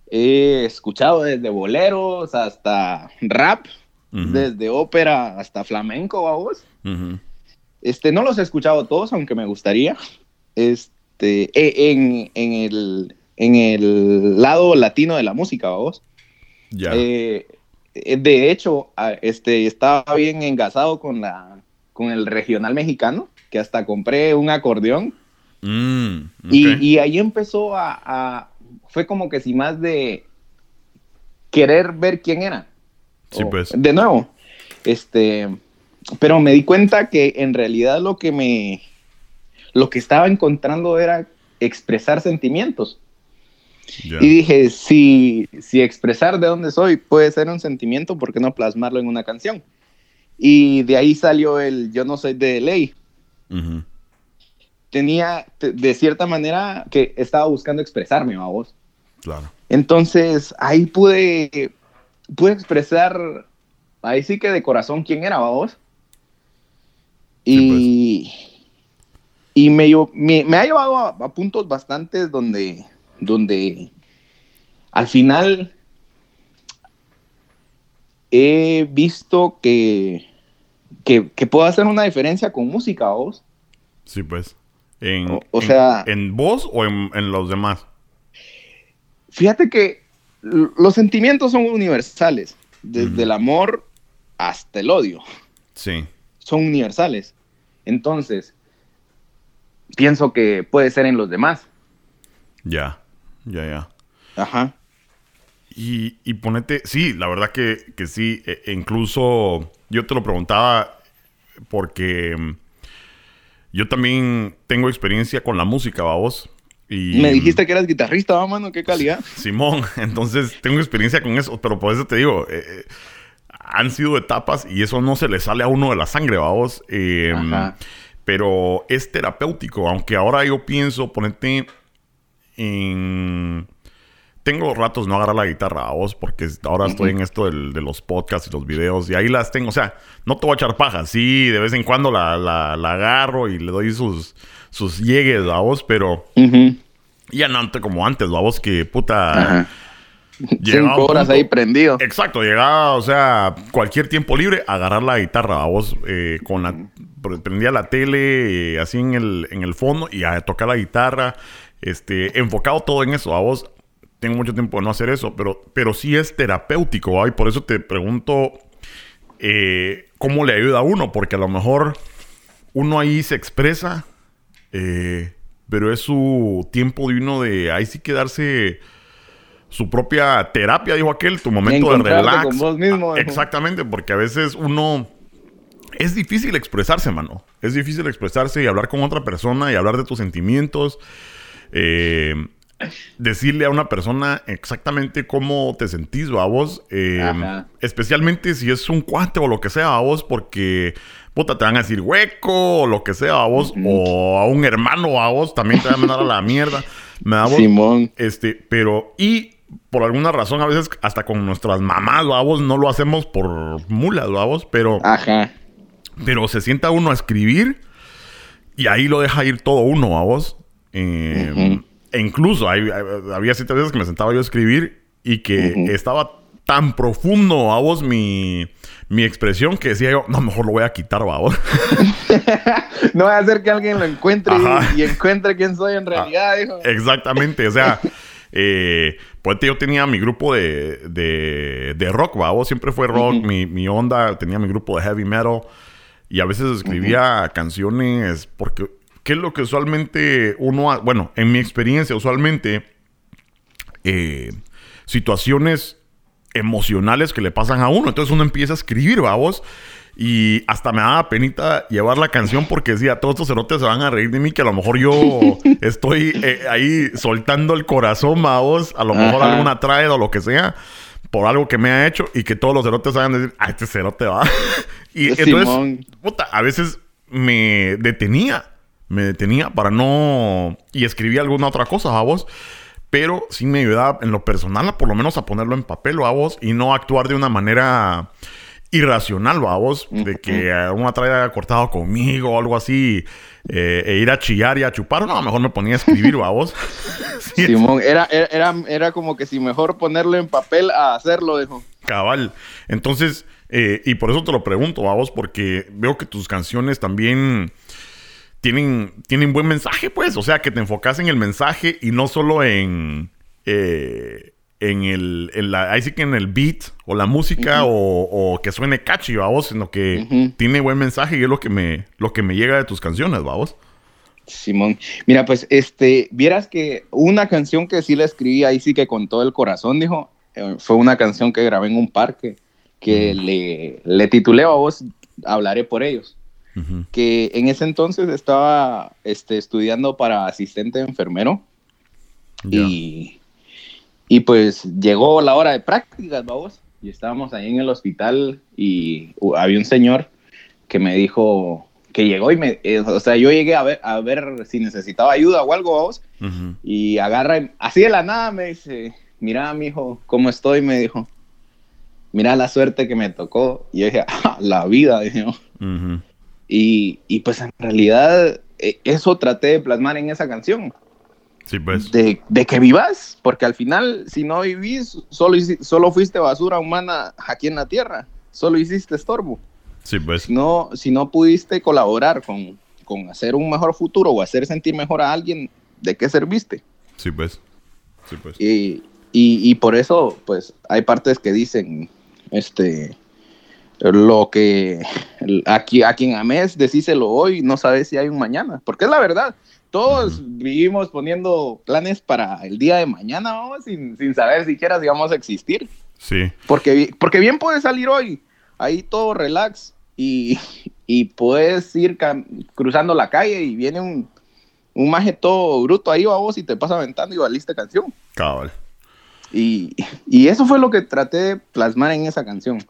He escuchado desde boleros hasta rap, desde ópera hasta flamenco, a vos. Este, no los he escuchado todos, aunque me gustaría. este, e, en, en, el, en el lado latino de la música, vos. Ya. Eh, de hecho, este, estaba bien engasado con, la, con el regional mexicano, que hasta compré un acordeón. Mm. Y, y ahí empezó a, a- Fue como que si más de querer ver quién era. Sí, O- pues. De nuevo. Este. Pero me di cuenta que en realidad lo que me. Lo que estaba encontrando era expresar sentimientos. Ya. Y dije, si, si expresar de dónde soy puede ser un sentimiento, ¿por qué no plasmarlo en una canción? Y de ahí salió el Yo no soy de ley. Ujú. Tenía, te- de cierta manera, que estaba buscando expresarme, a vos. Claro. Entonces, ahí pude, pude expresar, ahí sí que de corazón quién era, vos. Y, y me, me, me ha llevado a, a puntos bastantes donde, donde al final he visto que, que, que puedo hacer una diferencia con música, vos. Sí, pues. En, O- o en- sea- ¿En vos o en, en los demás? Fíjate que los sentimientos son universales, desde el amor hasta el odio. Sí. son universales. Entonces, pienso que puede ser en los demás. Ya. Ya, ya. Ajá. Y, y ponete, sí, la verdad que, que sí, e- incluso yo te lo preguntaba porque mm, yo también tengo experiencia con la música, vos. Y, Me dijiste que eras guitarrista, ¿va, mano, qué calidad. Simón, entonces tengo experiencia con eso, pero por eso te digo, eh, eh, han sido etapas y eso no se le sale a uno de la sangre, vamos. Eh, Ajá. pero es terapéutico, aunque ahora yo pienso, ponerte en... Tengo ratos no agarrar la guitarra a vos porque ahora estoy en esto del- de los podcasts y los videos y ahí las tengo. O sea, no te voy a echar paja. Sí, de vez en cuando la, la- la agarro y le doy sus, sus llegues a vos, pero ya no como antes, a vos que puta... Llegaba Cinco horas punto- ahí prendido. Exacto, llegaba, o sea, cualquier tiempo libre, agarrar la guitarra, a vos, eh, con la, pre- prendía la tele, eh, así en el, en el fondo, y a tocar la guitarra, este, enfocado todo en eso, a vos, tengo mucho tiempo de no hacer eso, pero, pero sí es terapéutico, ¿va? y por eso te pregunto, eh, ¿cómo le ayuda a uno? Porque a lo mejor uno ahí se expresa, eh, pero es su tiempo de uno de ahí sí quedarse su propia terapia, dijo aquel, tu momento de relax. con vos mismo, Ah. Exactamente, porque a veces uno es difícil expresarse, mano. Es difícil expresarse y hablar con otra persona y hablar de tus sentimientos. Eh, decirle a una persona exactamente cómo te sentís, a vos. Eh, especialmente si es un cuate o lo que sea, a vos, porque puta, te van a decir hueco o lo que sea, a vos. O a un hermano, a vos, también te van a mandar a la mierda. Me da vos. Simón. Este, pero, y por alguna razón, a veces hasta con nuestras mamás, babos, no lo hacemos por mulas, babos, pero, Ajá. pero se sienta uno a escribir y ahí lo deja ir todo uno, babos. Eh, Ujú. E incluso hay- había ciertas veces que me sentaba yo a escribir y que estaba tan profundo, babos, mi, mi expresión que decía yo, no, mejor lo voy a quitar, babos. No va a hacer que alguien lo encuentre y- encuentre quién soy en realidad, dijo. Exactamente, o sea, eh, pues yo tenía mi grupo de, de, de rock, ¿va? siempre fue rock, mi, mi onda, tenía mi grupo de heavy metal y a veces escribía canciones porque, ¿qué es lo que usualmente uno, ha- bueno, en mi experiencia usualmente, eh, situaciones emocionales que le pasan a uno, entonces uno empieza a escribir, ¿va? vos? Y hasta me daba penita llevar la canción porque decía, todos estos cerotes se van a reír de mí, que a lo mejor yo estoy eh, ahí soltando el corazón, ¿va vos? A lo mejor Ajá. alguna trae o lo que sea, por algo que me ha hecho y que todos los cerotes a decir, ah, este cerote va. y entonces, puta, a veces me detenía, me detenía para no... Y escribía alguna otra cosa, ¿va vos? Pero sí me ayudaba en lo personal, a por lo menos a ponerlo en papel, ¿va vos? Y no actuar de una manera irracional, ¿va vos? De que una traiga cortado conmigo o algo así, eh, e ir a chillar y a chupar. No, mejor me ponía a escribir, ¿va vos? Sí, Simón, era, era, era, era como que si mejor ponerlo en papel a hacerlo, dijo. Cabal. Entonces, eh, y por eso te lo pregunto, vamos, porque veo que tus canciones también tienen, tienen buen mensaje, pues. O sea, que te enfocas en el mensaje y no solo en. Eh, en el, en la, ahí sí que en el beat o la música o, que suene catchy, vamos, sino que tiene buen mensaje y es lo que me, lo que me llega de tus canciones, vamos. Simón, mira, pues, este, vieras que una canción que sí la escribí ahí sí que con todo el corazón, dijo, eh, fue una canción que grabé en un parque que le, le titulé a vos, hablaré por ellos. Que en ese entonces estaba este, estudiando para asistente enfermero. Y y pues llegó la hora de prácticas, vamos, y estábamos ahí en el hospital y había un señor que me dijo que llegó y me, eh, o sea, yo llegué a ver, a ver si necesitaba ayuda o algo, vamos, y agarra, así de la nada me dice, mira, mi hijo, ¿cómo estoy? Me dijo, mira la suerte que me tocó. Y yo dije, ah, la vida, dije, y, y pues en realidad e, eso traté de plasmar en esa canción. Pues. de, que vivas, porque al final, si no vivís, solo, solo fuiste basura humana aquí en la tierra, solo hiciste estorbo. Sí, pues. Si no, si no pudiste colaborar con, con hacer un mejor futuro o hacer sentir mejor a alguien, ¿de qué serviste? Sí, pues. Sí, pues. Y, y, por eso, pues, hay partes que dicen, este, lo que aquí a quien ames, decíselo hoy, no sabes si hay un mañana, porque es la verdad todos vivimos poniendo planes para el día de mañana, vamos, sin, sin saber siquiera si vamos a existir. Sí. Porque, porque bien puedes salir hoy, ahí todo relax, y, y puedes ir cruzando la calle y viene un, un maje todo bruto ahí, vos, y te pasa aventando y valiste canción. Cabal. Y, y, eso fue lo que traté de plasmar en esa canción.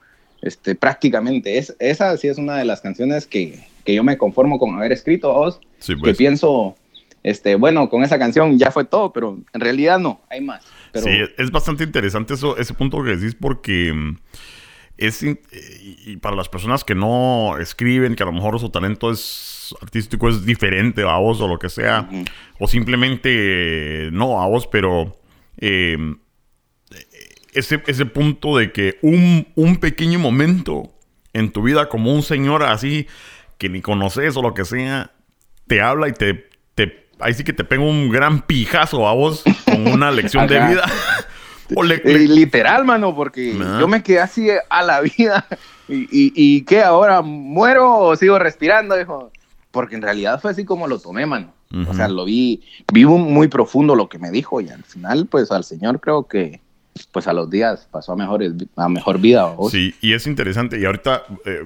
Este, prácticamente. Es, esa sí es una de las canciones que, que yo me conformo con haber escrito, vos. Sí, pues. Que pienso este, bueno, con esa canción ya fue todo, pero en realidad no, hay más. Sí, es bastante interesante eso, ese punto que decís porque mm, es y para las personas que no escriben, que a lo mejor su talento es artístico es diferente a vos o lo que sea, o simplemente no a vos, pero em, ese, ese punto de que un, un pequeño momento en tu vida como un señor así que ni conoces o lo que sea, te habla y te, te ahí sí que te pego un gran pijazo a vos con una lección de vida. Eh, literal, mano, porque yo me quedé así a la vida. ¿Y, y, qué ahora? ¿Muero o sigo respirando? Dijo. Porque en realidad fue así como lo tomé, mano. O sea, lo vi, vi muy profundo lo que me dijo y al final, pues al Señor creo que, pues a los días pasó a mejor, a mejor vida. Sí, y es interesante. Y ahorita eh,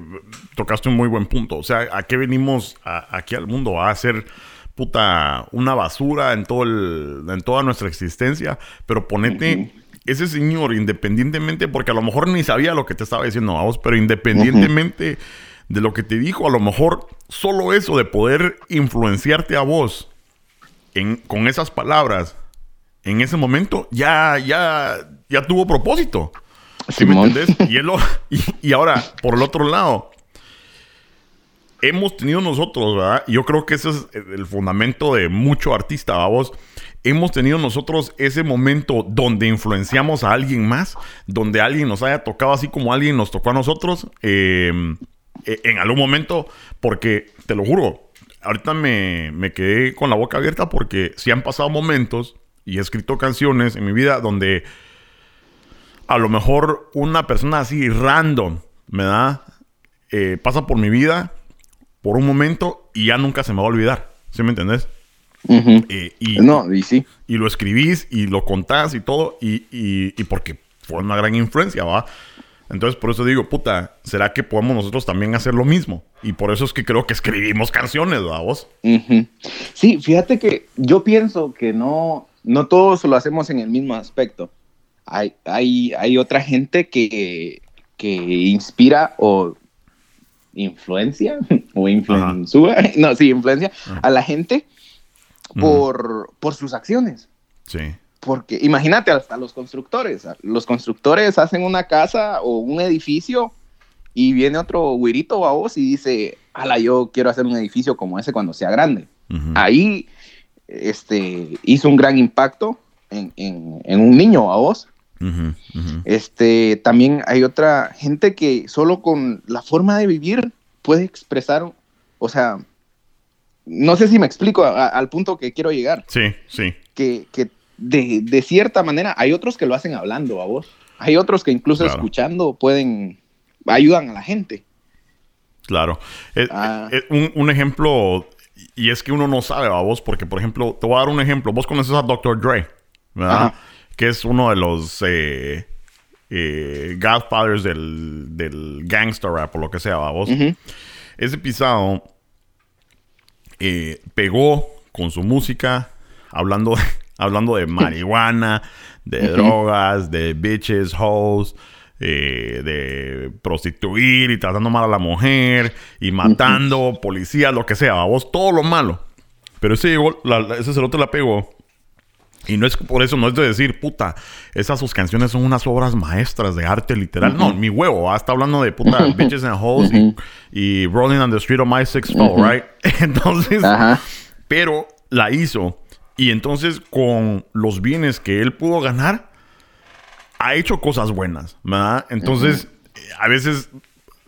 tocaste un muy buen punto. O sea, ¿a qué venimos aquí al mundo? A hacer puta, una basura en, todo el, en toda nuestra existencia, pero ponete ese señor independientemente, porque a lo mejor ni sabía lo que te estaba diciendo a vos, pero independientemente de lo que te dijo, a lo mejor solo eso de poder influenciarte a vos en, con esas palabras en ese momento ya, ya, ya tuvo propósito. ¿Sí me entendés? Y, y, y ahora, por el otro lado, hemos tenido nosotros, ¿verdad? Yo creo que ese es el fundamento de mucho artista, vamos. Hemos tenido nosotros ese momento donde influenciamos a alguien más, donde alguien nos haya tocado así como alguien nos tocó a nosotros em, e, en algún momento, porque te lo juro, ahorita me, me quedé con la boca abierta porque sí han pasado momentos y he escrito canciones en mi vida donde a lo mejor una persona así random, ¿verdad? Eh, pasa por mi vida por un momento y ya nunca se me va a olvidar. ¿Sí me entendés? Eh, y, no, y sí. Y lo escribís y lo contás y todo, y, y, porque fue una gran influencia, ¿va? Entonces, por eso digo, puta, ¿será que podemos nosotros también hacer lo mismo? Y por eso es que creo que escribimos canciones, ¿va vos? Sí, fíjate que yo pienso que no, no todos lo hacemos en el mismo aspecto. Hay, hay, hay otra gente que, que inspira o influencia o influencia, no, sí, influencia a la gente por, por sus acciones. Sí. Porque imagínate hasta los constructores, los constructores hacen una casa o un edificio y viene otro güirito a vos y dice, ala, yo quiero hacer un edificio como ese cuando sea grande. Ahí este, hizo un gran impacto en, en un niño a vos este, también hay otra gente que solo con la forma de vivir puede expresar, o sea, no sé si me explico al punto que quiero llegar. Sí, sí. Que, que de, de, cierta manera hay otros que lo hacen hablando a vos. Hay otros que incluso escuchando pueden, ayudan a la gente. Claro. Eh, ah. eh, un, un, ejemplo, y es que uno no sabe a vos, porque por ejemplo, te voy a dar un ejemplo. Vos conoces a Dr. Dre, ¿verdad? Que es uno de los eh, Godfathers del, del gangster rap o lo que sea, vos. Ese pisado pegó con su música, hablando, hablando de marihuana, de drogas, de bitches, hoes, eh, de prostituir y tratando mal a la mujer y matando policías, lo que sea, vos todo lo malo. Pero ese llegó, ese cerote la pegó. Y no es por eso, no es de decir, puta, esas sus canciones son unas obras maestras de arte literal. No, mi huevo, está hablando de puta bitches and hoes y, rolling on the street of my six four, right? Entonces, pero la hizo y entonces con los bienes que él pudo ganar, ha hecho cosas buenas, ¿verdad? Entonces, a veces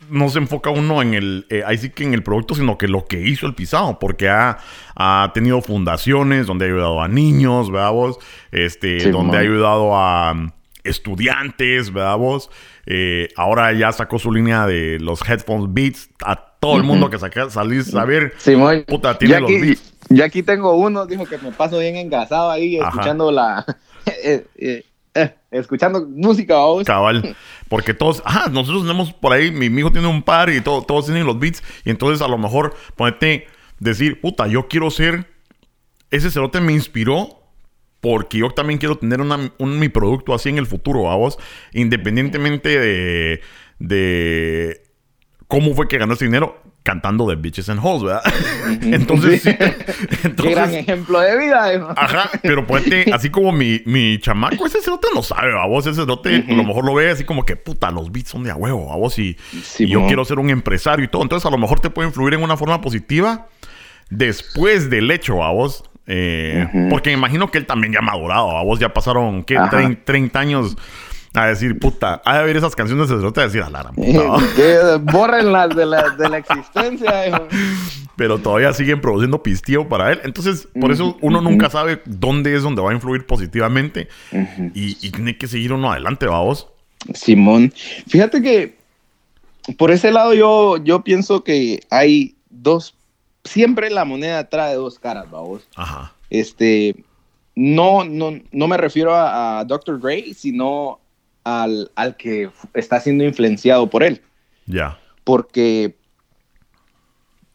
no se enfoca uno en el, eh, ahí sí que en el producto, sino que lo que hizo el pisado, porque ha, ha tenido fundaciones donde ha ayudado a niños, ¿verdad vos? Este, donde ha ayudado a um, estudiantes, ¿verdad vos? Eh, ahora ya sacó su línea de los headphones Beats a todo el mundo que saca, salís a ver, Simón, puta, tiene los Beats. Ya aquí tengo uno, dijo que me paso bien engasado ahí escuchando la... Eh, eh, escuchando música, vamos. Cabal. Porque todos, ajá, nosotros tenemos por ahí, mi, hijo tiene un par y todos tienen los beats. Y entonces a lo mejor ponete, decir, puta, yo quiero ser, ese cerote me inspiró porque yo también quiero tener un, mi producto así en el futuro, vamos. Independientemente de, de cómo fue que ganó ese dinero cantando de Bitches and Hoes, ¿verdad? entonces, sí. Qué gran ejemplo de vida. Ajá, pero pues así como mi, mi chamaco, ese cerote no sabe, a vos ese cerote a lo mejor lo ve así como que, puta, los beats son de a huevo, a vos y, yo quiero ser un empresario y todo. Entonces a lo mejor te puede influir en una forma positiva después del hecho, a vos. Eh, porque me imagino que él también ya ha madurado, a vos ya pasaron, ¿qué? 30 años a decir, puta, a ver esas canciones de Cerote a decir, a la puta. Bórrenlas de la, de la existencia. Pero todavía siguen produciendo pistillo para él. Entonces, por eso uno nunca sabe dónde es donde va a influir positivamente. y, tiene que seguir uno adelante, vamos. Simón, fíjate que por ese lado yo, yo pienso que hay dos, siempre la moneda trae dos caras, vamos. Ajá. Este, no, no, no me refiero a, a Dr. Dre, sino al, que está siendo influenciado por él. Ya. Porque,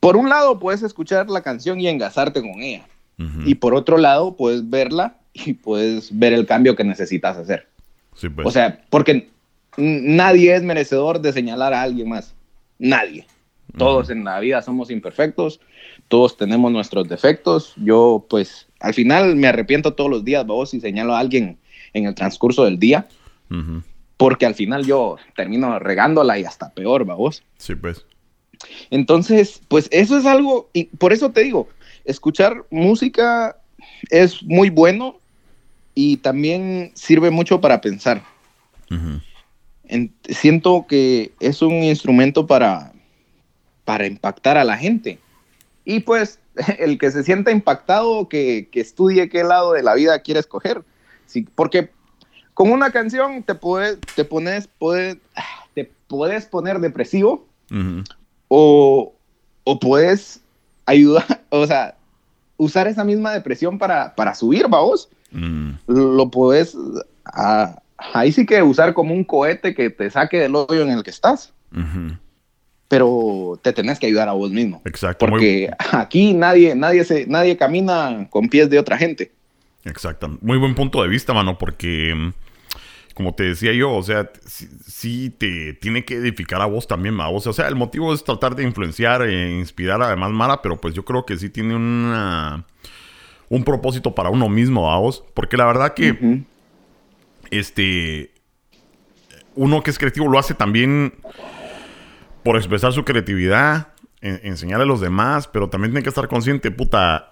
por un lado, puedes escuchar la canción y engasarte con ella. Y por otro lado, puedes verla y puedes ver el cambio que necesitas hacer. Sí, pues. O sea, porque nadie es merecedor de señalar a alguien más. Nadie. Todos en la vida somos imperfectos, todos tenemos nuestros defectos. Yo, pues, al final me arrepiento todos los días, vos, si señalo a alguien en el transcurso del día. Porque al final yo termino regándola y hasta peor, vos. Sí, pues. Entonces, pues eso es algo, y por eso te digo, escuchar música es muy bueno y también sirve mucho para pensar. siento que es un instrumento para, para impactar a la gente. Y pues el que se sienta impactado, que, que estudie qué lado de la vida quiere escoger. Sí, porque con una canción te puedes, te pones, te puedes poner depresivo o, o, puedes ayudar, o sea, usar esa misma depresión para, para subir, vamos. Mm. Lo puedes, ahí sí que usar como un cohete que te saque del hoyo en el que estás. Pero te tenés que ayudar a vos mismo. Exacto. Porque aquí nadie, nadie, se, nadie camina con pies de otra gente. Exacto. Muy buen punto de vista, mano, porque mm, como te decía yo, o sea, sí, te tiene que edificar a vos también, a vos. O sea, el motivo es tratar de influenciar e inspirar además Mara, pero pues yo creo que sí tiene una, un propósito para uno mismo, a vos. Porque la verdad que, este, uno que es creativo lo hace también por expresar su creatividad, enseñar a los demás, pero también tiene que estar consciente, puta,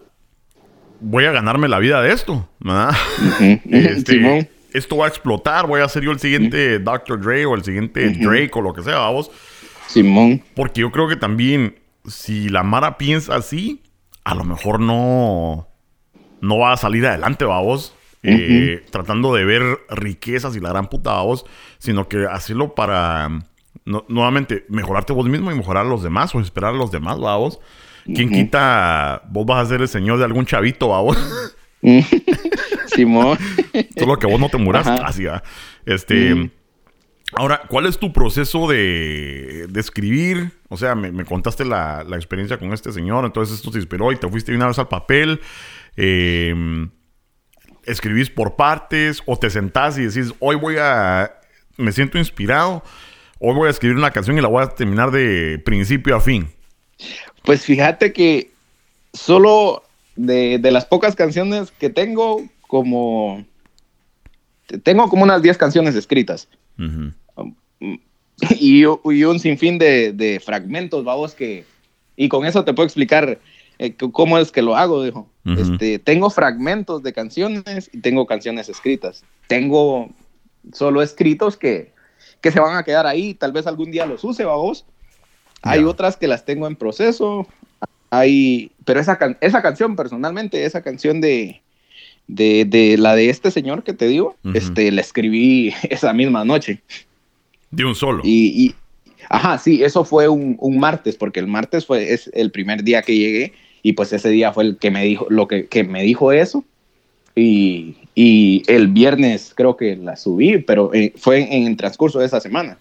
voy a ganarme la vida de esto, ¿verdad? este, esto va a explotar, voy a ser yo el siguiente Dr. Dre o el siguiente Drake o lo que sea, vamos. Simón. Porque yo creo que también, si la Mara piensa así, a lo mejor no, no va a salir adelante, vos. Eh, tratando de ver riquezas y la gran puta vos, sino que hacerlo para nuevamente mejorarte vos mismo y mejorar a los demás o esperar a los demás, vos. ¿Quién quita? Vos vas a ser el señor de algún chavito, vos. Simón. Solo que vos no te muras así, Este. Ahora, ¿cuál es tu proceso de, de escribir? O sea, me, contaste la, la, experiencia con este señor, entonces esto te inspiró y te fuiste una vez al papel. Eh, ¿Escribís por partes o te sentás y decís, hoy voy a... me siento inspirado, hoy voy a escribir una canción y la voy a terminar de principio a fin? Pues fíjate que solo de, de las pocas canciones que tengo, como... Tengo como unas 10 canciones escritas. y, un sinfín de, fragmentos, vamos, que... Y con eso te puedo explicar eh, cómo es que lo hago, dijo. este, tengo fragmentos de canciones y tengo canciones escritas. Tengo solo escritos que, que se van a quedar ahí, tal vez algún día los use, vamos. Hay otras que las tengo en proceso. Hay, pero esa, esa canción personalmente, esa canción de, de, la de este señor que te digo, este, la escribí esa misma noche. De un solo. Y, ajá, sí, eso fue un, martes, porque el martes fue es el primer día que llegué y pues ese día fue el que me dijo, lo que, me dijo eso. Y, el viernes creo que la subí, pero eh, fue en, el transcurso de esa semana.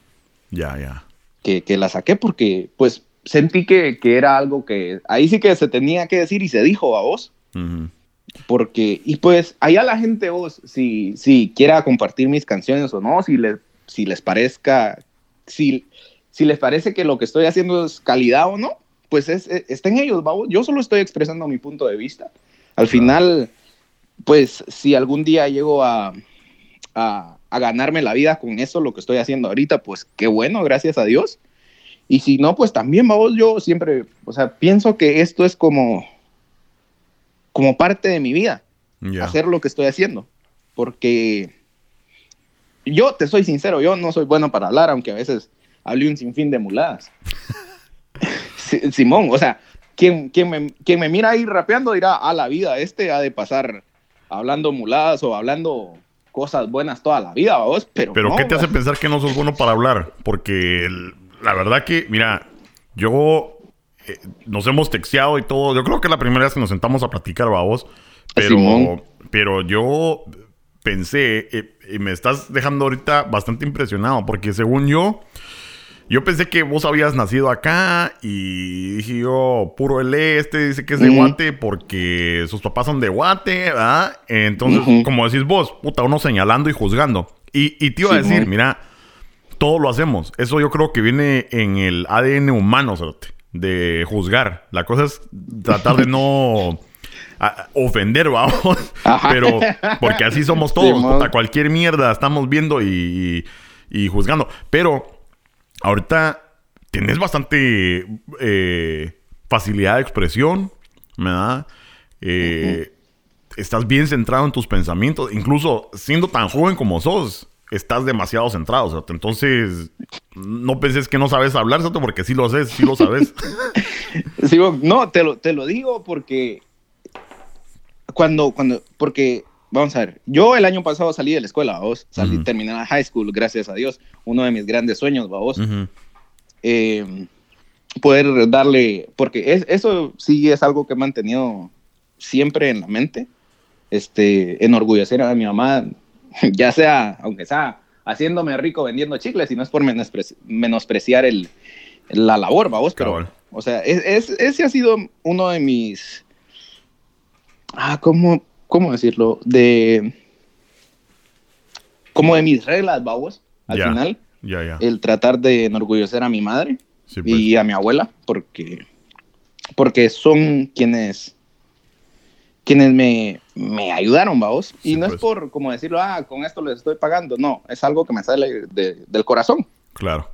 Ya, ya. Que, la saqué porque pues sentí que, era algo que ahí sí que se tenía que decir y se dijo a vos. Porque, y pues allá la gente vos, si, si quiera compartir mis canciones o no, si les, si les parezca, si, si les parece que lo que estoy haciendo es calidad o no, pues es, está en ellos, vamos. Yo solo estoy expresando mi punto de vista. Al final, pues si algún día llego a, a, a, ganarme la vida con eso, lo que estoy haciendo ahorita, pues qué bueno, gracias a Dios. Y si no, pues también, vamos, yo siempre, o sea, pienso que esto es como, como parte de mi vida, hacer lo que estoy haciendo. Porque yo te soy sincero, yo no soy bueno para hablar, aunque a veces hable un sinfín de muladas. Simón, o sea, quien, quien, me, quien me mira ahí rapeando dirá, a la vida, este ha de pasar hablando muladas o hablando cosas buenas toda la vida, vos, pero. Pero, ¿qué te hace pensar que no sos bueno para hablar? Porque la verdad que, mira, yo eh, nos hemos texteado y todo. Yo creo que la primera vez que nos sentamos a platicar, vamos. Pero, pero yo pensé, eh, y me estás dejando ahorita bastante impresionado, porque según yo, yo pensé que vos habías nacido acá y dije yo, puro el este dice que es de Guate porque sus papás son de Guate, ¿verdad? Entonces, como decís vos, puta, uno señalando y juzgando. Y, y te iba a decir, mira, todo lo hacemos. Eso yo creo que viene en el ADN humano, ¿sabes? De juzgar. La cosa es tratar de no ofender, vamos. Pero, porque así somos todos. cualquier mierda estamos viendo y, juzgando. Pero, ahorita tenés bastante eh, facilidad de expresión, ¿verdad? Eh, estás bien centrado en tus pensamientos, incluso siendo tan joven como sos estás demasiado centrado. entonces, no penses que no sabes hablar, porque sí lo sé, sí lo sabes. no, te lo, te lo digo porque cuando, cuando, porque, vamos a ver, yo el año pasado salí de la escuela, vos, salí, terminé la high school, gracias a Dios, uno de mis grandes sueños, vos. Eh, poder darle, porque es, eso sí es algo que he mantenido siempre en la mente, este, enorgullecer a mi mamá, ya sea, aunque sea haciéndome rico vendiendo chicles, y no es por menospreciar el, la labor, vamos, pero, o sea, es, ese ha sido uno de mis, ah, ¿cómo, cómo decirlo? De, como de mis reglas, vamos, al final, el tratar de enorgullecer a mi madre y pues. a mi abuela, porque, porque son quienes quienes me, me ayudaron, vamos. y no es pues. por, como decirlo, ah, con esto les estoy pagando. No, es algo que me sale del corazón. Claro.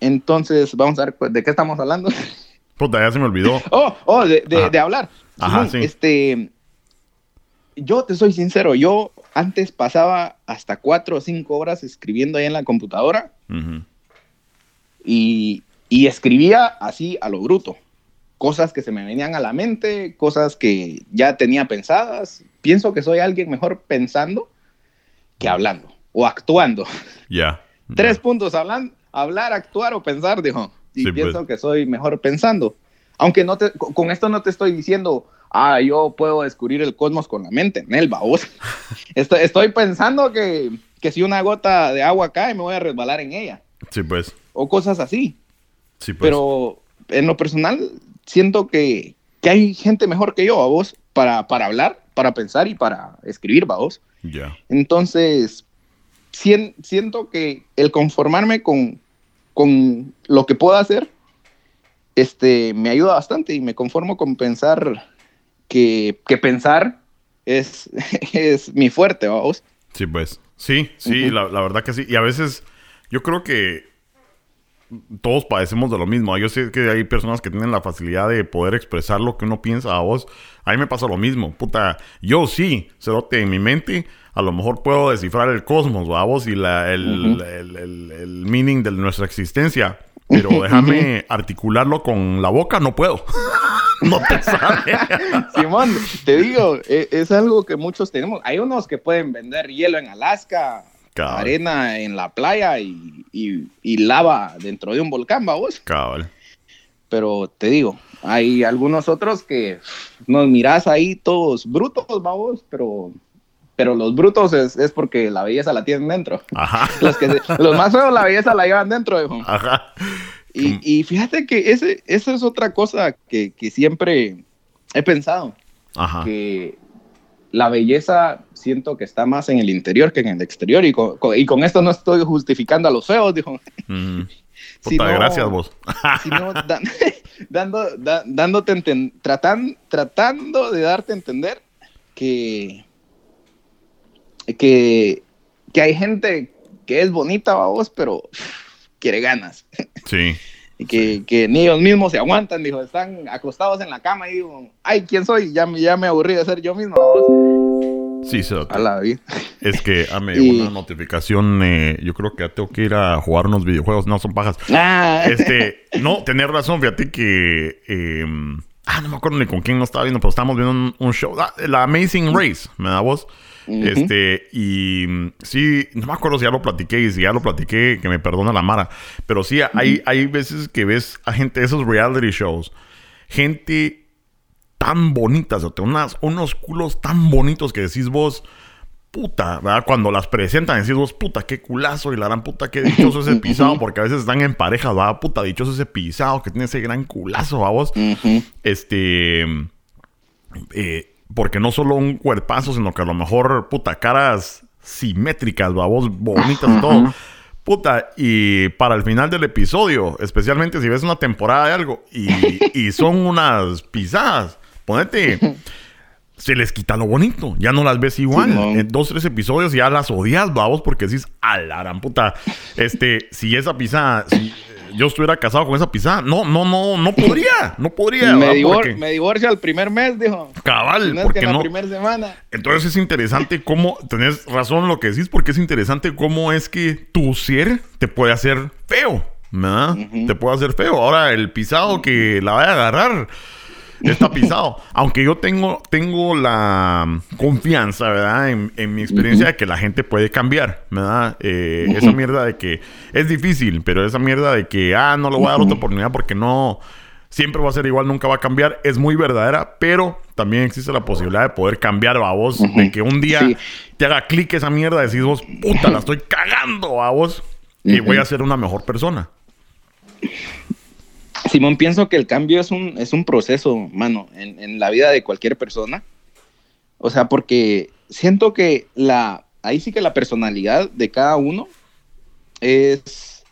Entonces, vamos a ver, ¿de qué estamos hablando? Puta, ya se me olvidó. oh, oh, de, de, hablar. Ajá, sí. Este, yo te soy sincero, yo antes pasaba hasta cuatro o cinco horas escribiendo ahí en la computadora. y, y escribía así a lo bruto. Cosas que se me venían a la mente, cosas que ya tenía pensadas. Pienso que soy alguien mejor pensando que hablando o actuando. Ya. Tres puntos, hablan, hablar, actuar o pensar, dijo. Y Sí, pienso pues. que soy mejor pensando. Aunque no te, con esto no te estoy diciendo, ah, yo puedo descubrir el cosmos con la mente, Nel, vos. estoy, estoy pensando que, que si una gota de agua cae, me voy a resbalar en ella. Sí, pues. O cosas así. Sí, pues. Pero en lo personal, siento que, que hay gente mejor que yo, a vos, para, para hablar, para pensar y para escribir, vos. Ya. Entonces, sien- siento que el conformarme con, con lo que puedo hacer, este, me ayuda bastante y me conformo con pensar que, que pensar es, es mi fuerte, vamos. Sí, pues. Sí, sí, la, la verdad que sí. Y a veces yo creo que todos padecemos de lo mismo. Yo sé que hay personas que tienen la facilidad de poder expresar lo que uno piensa a vos. A mí me pasa lo mismo. Puta, yo sí, cerote en mi mente, a lo mejor puedo descifrar el cosmos, a vos y la, el, Ujú. el, el- el meaning de nuestra existencia. Pero déjame articularlo con la boca, no puedo. no te sale. Simón, te digo, e- es, algo que muchos tenemos. Hay unos que pueden vender hielo en Alaska, Cabal. arena en la playa y, y- y lava dentro de un volcán, vamos. Cabal. Pero te digo, hay algunos otros que nos mirás ahí todos brutos, vamos, pero, pero los brutos es, es porque la belleza la tienen dentro. Ajá. Los, que se- los más feos la belleza la llevan dentro, hijo. Ajá. Y, y fíjate que ese, esa es otra cosa que, que siempre he pensado, Ajá. que la belleza siento que está más en el interior que en el exterior. Y con, con- y con esto no estoy justificando a los feos, dijo. Si Puta, no- gracias vos. sino dan- dando, da- dándote enten- tratan- tratando de darte a entender que, que, que hay gente que es bonita, vos, pero quiere ganas. Sí. Y que, que ni ellos mismos se aguantan, dijo, están acostados en la cama y digo, ay, ¿quién soy? Ya, me- ya me aburrí de ser yo mismo. Sí, cerote. A la vida. Es que ah, me Y- una notificación. eh, yo creo que ya tengo que ir a jugar unos videojuegos. No, son pajas. Ah, Este, no, tenés razón. Fíjate que. eh, ah, no me acuerdo ni con quién no estaba viendo, pero estábamos viendo un, un show. Ah, la Amazing Race, ¿me da voz? Este, y mm, sí, no me acuerdo si ya lo platiqué y si ya lo platiqué, que me perdona la Mara. Pero sí, hay, hay veces que ves a gente, esos reality shows, gente tan bonita, o sea, unas, unos culos tan bonitos que decís vos, puta, ¿verdad? Cuando las presentan, decís vos, puta, qué culazo, y la gran puta, qué dichoso ese pisado, porque a veces están en pareja, ¿verdad? Puta, dichoso ese pisado que tiene ese gran culazo, ¿va vos? Este. eh, porque no solo un cuerpazo, sino que a lo mejor, puta, caras simétricas, babos, bonitas y todo. Puta, y para el final del episodio, especialmente si ves una temporada de algo y, y son unas pisadas, ponete. Se les quita lo bonito, ya no las ves igual. En dos, tres episodios ya las odias, babos, porque decís, a la gran puta. Este, si esa pisada, si eh, yo estuviera casado con esa pisada, no, no, no, no podría, no podría. me, divor- Porque- me divorcio al primer mes, dijo. Cabal, Si no porque que en la no. primera semana. Entonces es interesante cómo, tenés razón en lo que decís, porque es interesante cómo es que tu ser te puede hacer feo, ¿verdad? Te puede hacer feo. Ahora el pisado que la vaya a agarrar está pisado. Aunque yo tengo, tengo la confianza, ¿verdad? En, en mi experiencia de que la gente puede cambiar, ¿verdad? Eh, Esa mierda de que es difícil, pero esa mierda de que, ah, no le voy a dar otra oportunidad porque no siempre va a ser igual, nunca va a cambiar, es muy verdadera, pero también existe la posibilidad de poder cambiar a vos, de que un día Sí. te haga clic esa mierda, decís vos, puta, la estoy cagando a vos y voy a ser una mejor persona. Simón, pienso que el cambio es un, es un proceso, mano, en, en la vida de cualquier persona. O sea, porque siento que la, ahí sí que la personalidad de cada uno es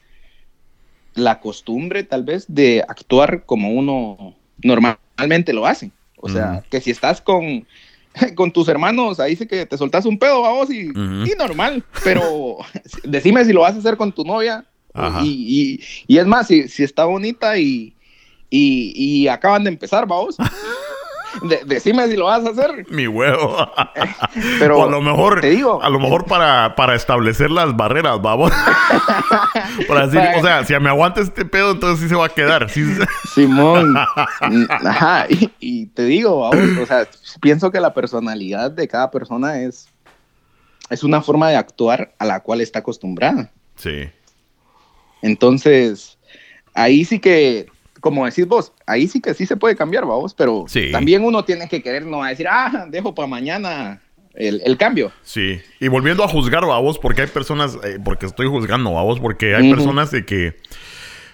la costumbre, tal vez, de actuar como uno normalmente lo hace. O sea, que si estás con, con tus hermanos, ahí sí que te soltas un pedo a vos y, y normal. Pero decime si lo vas a hacer con tu novia. Y, y- y es más, si, si está bonita y, y, y acaban de empezar, vamos. decime si lo vas a hacer. Mi huevo. Pero o a lo mejor, te digo, a lo mejor para, para establecer las barreras, vamos. para decir, o sea, si me aguanta este pedo, entonces sí se va a quedar. Simón. Ajá, y, te digo, vamos, o sea, pienso que la personalidad de cada persona es, es una forma de actuar a la cual está acostumbrada. Sí. Entonces, ahí sí que como decís vos, ahí sí que sí se puede cambiar, vamos, pero también uno tiene que querer no decir, ah, dejo para mañana el, cambio. Sí, y volviendo a juzgar, vos, porque hay personas, eh, porque estoy juzgando, vos, porque hay personas de que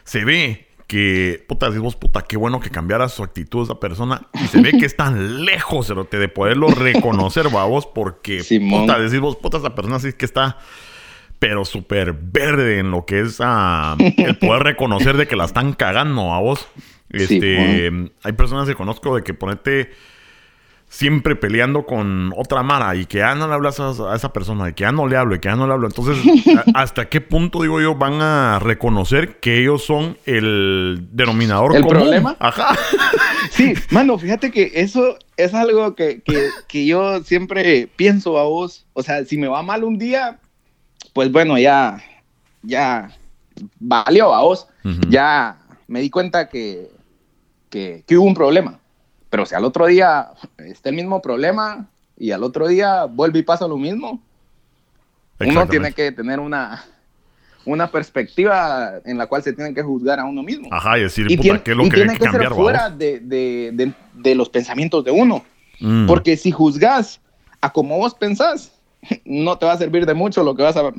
se ve que, puta, decís vos, puta, qué bueno que cambiara su actitud esa persona. Y se ve que es tan lejos de poderlo reconocer, vos, porque, puta, decís vos, puta, esa persona sí que está pero súper verde en lo que es ah, el poder reconocer de que la están cagando a vos. Este, hay personas que conozco de que ponete siempre peleando con otra Mara y que ya no le hablas a, esa persona, y que ya no le hablo, y que ya no le hablo. Entonces, ¿hasta qué punto, digo yo, van a reconocer que ellos son el denominador ¿El problema? Ajá. Sí, mano, fíjate que eso es algo que, que, que yo siempre pienso a vos. O sea, si me va mal un día, pues bueno, ya, ya valió a vos. Ya me di cuenta que, que, hubo un problema. Pero si al otro día está el mismo problema y al otro día vuelve y pasa lo mismo, uno tiene que tener una, una perspectiva en la cual se tiene que juzgar a uno mismo. Ajá, y decir, puta, ¿qué es lo que tiene que, que ser fuera de, de, de, los pensamientos de uno. Mm. Porque si juzgas a como vos pensás, no te va a servir de mucho lo que vas a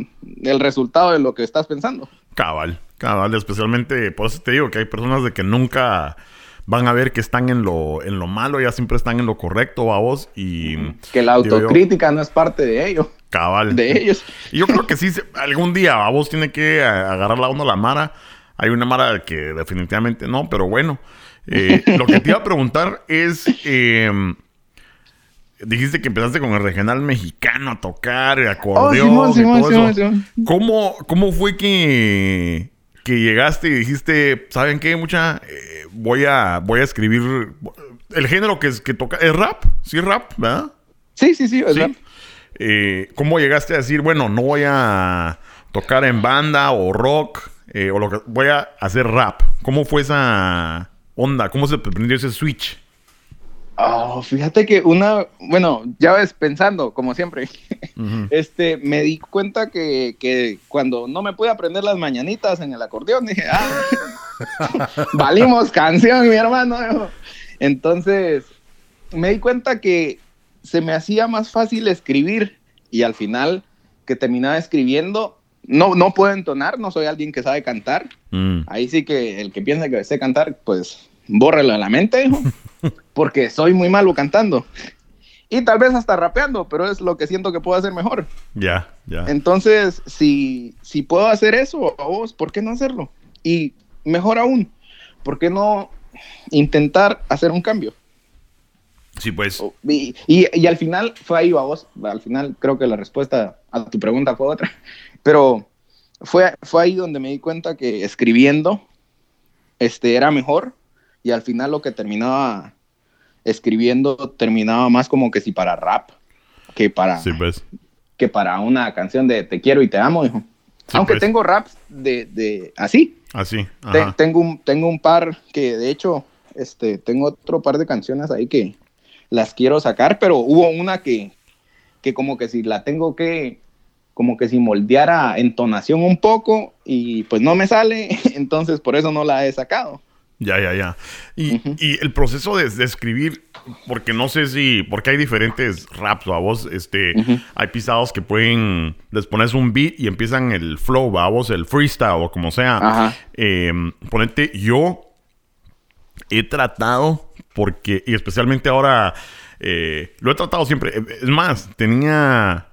el resultado de lo que estás pensando. Cabal, cabal, especialmente por eso te digo que hay personas de que nunca van a ver que están en lo en lo malo, ya siempre están en lo correcto a vos y que la autocrítica no es parte de ello. Cabal. De ellos. Y yo creo que sí algún día a vos tiene que agarrar la onda la mara. Hay una mara que definitivamente no, pero bueno. Eh, lo que te iba a preguntar es em, Dijiste que empezaste con el regional mexicano a tocar, el acordeón oh, y todo eso. ¿Cómo, ¿Cómo fue que, que llegaste y dijiste, ¿saben qué, mucha? Eh, voy, a, voy a escribir... El género que, es, que toca... ¿Es rap? ¿Sí rap? ¿Verdad? Sí, sí, sí, es rap. Eh, ¿Cómo llegaste a decir, bueno, no voy a tocar en banda o rock eh, o lo que... Voy a hacer rap. ¿Cómo fue esa onda? ¿Cómo se prendió ese switch? Oh, fíjate que una, bueno, ya ves, pensando, como siempre, este, me di cuenta que, que, cuando no me pude aprender las mañanitas en el acordeón, dije, ah, valimos canción, mi hermano. Entonces, me di cuenta que se me hacía más fácil escribir y al final que terminaba escribiendo, no, no puedo entonar, no soy alguien que sabe cantar. Mm. Ahí sí que el que piensa que sé cantar, pues bórrelo de la mente, hijo, porque soy muy malo cantando. Y tal vez hasta rapeando, pero es lo que siento que puedo hacer mejor. Ya, ya. Entonces, si, si puedo hacer eso a vos, ¿por qué no hacerlo? Y mejor aún, ¿por qué no intentar hacer un cambio? Sí, pues. Y, y, al final fue ahí a vos. Al final creo que la respuesta a tu pregunta fue otra. Pero fue, fue ahí donde me di cuenta que escribiendo este, era mejor y al final lo que terminaba escribiendo terminaba más como que si para rap que para pues. que para una canción de te quiero y te amo hijo aunque pues. tengo raps de, de así así tengo un tengo un par que de hecho este tengo otro par de canciones ahí que las quiero sacar pero hubo una que que como que si la tengo que como que si moldeara entonación un poco y pues no me sale entonces por eso no la he sacado ya, ya, ya. Y, el proceso de, escribir, porque no sé si, porque hay diferentes raps, a vos, este, hay pisados que pueden, les pones un beat y empiezan el flow, a vos, el freestyle o como sea. Eh, ponete, yo he tratado, porque, y especialmente ahora, eh, lo he tratado siempre, eh, es más, tenía...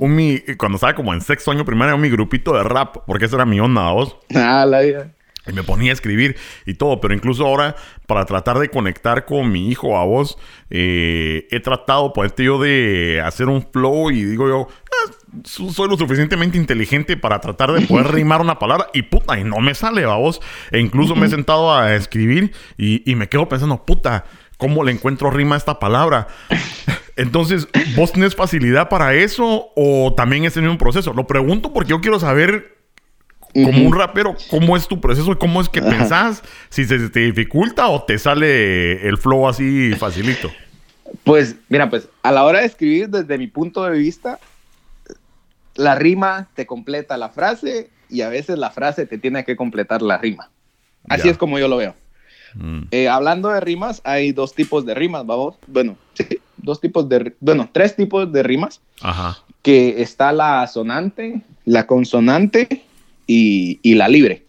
Un, mi, cuando estaba como en sexto año primaria, mi grupito de rap, porque esa era mi onda, vos. Ah, la vida. Y me ponía a escribir y todo, pero incluso ahora para tratar de conectar con mi hijo a vos, eh, he tratado, pues, tío, de hacer un flow y digo yo, ah, so- soy lo suficientemente inteligente para tratar de poder rimar una palabra y puta, y no me sale, vamos. E incluso me he sentado a escribir y, y me quedo pensando, puta, ¿cómo le encuentro rima a esta palabra? Entonces, ¿vos tenés facilidad para eso o también es el mismo proceso? Lo pregunto porque yo quiero saber, como un rapero, cómo es tu proceso cómo es que pensás, si se te dificulta o te sale el flow así facilito. Pues, mira, pues a la hora de escribir, desde mi punto de vista, la rima te completa la frase y a veces la frase te tiene que completar la rima. Así Ya. es como yo lo veo. Mm, Eh, hablando de rimas, hay dos tipos de rimas, vamos. Bueno, sí, dos tipos de, bueno, tres tipos de rimas, Ajá. que está la asonante, la consonante y, y la libre.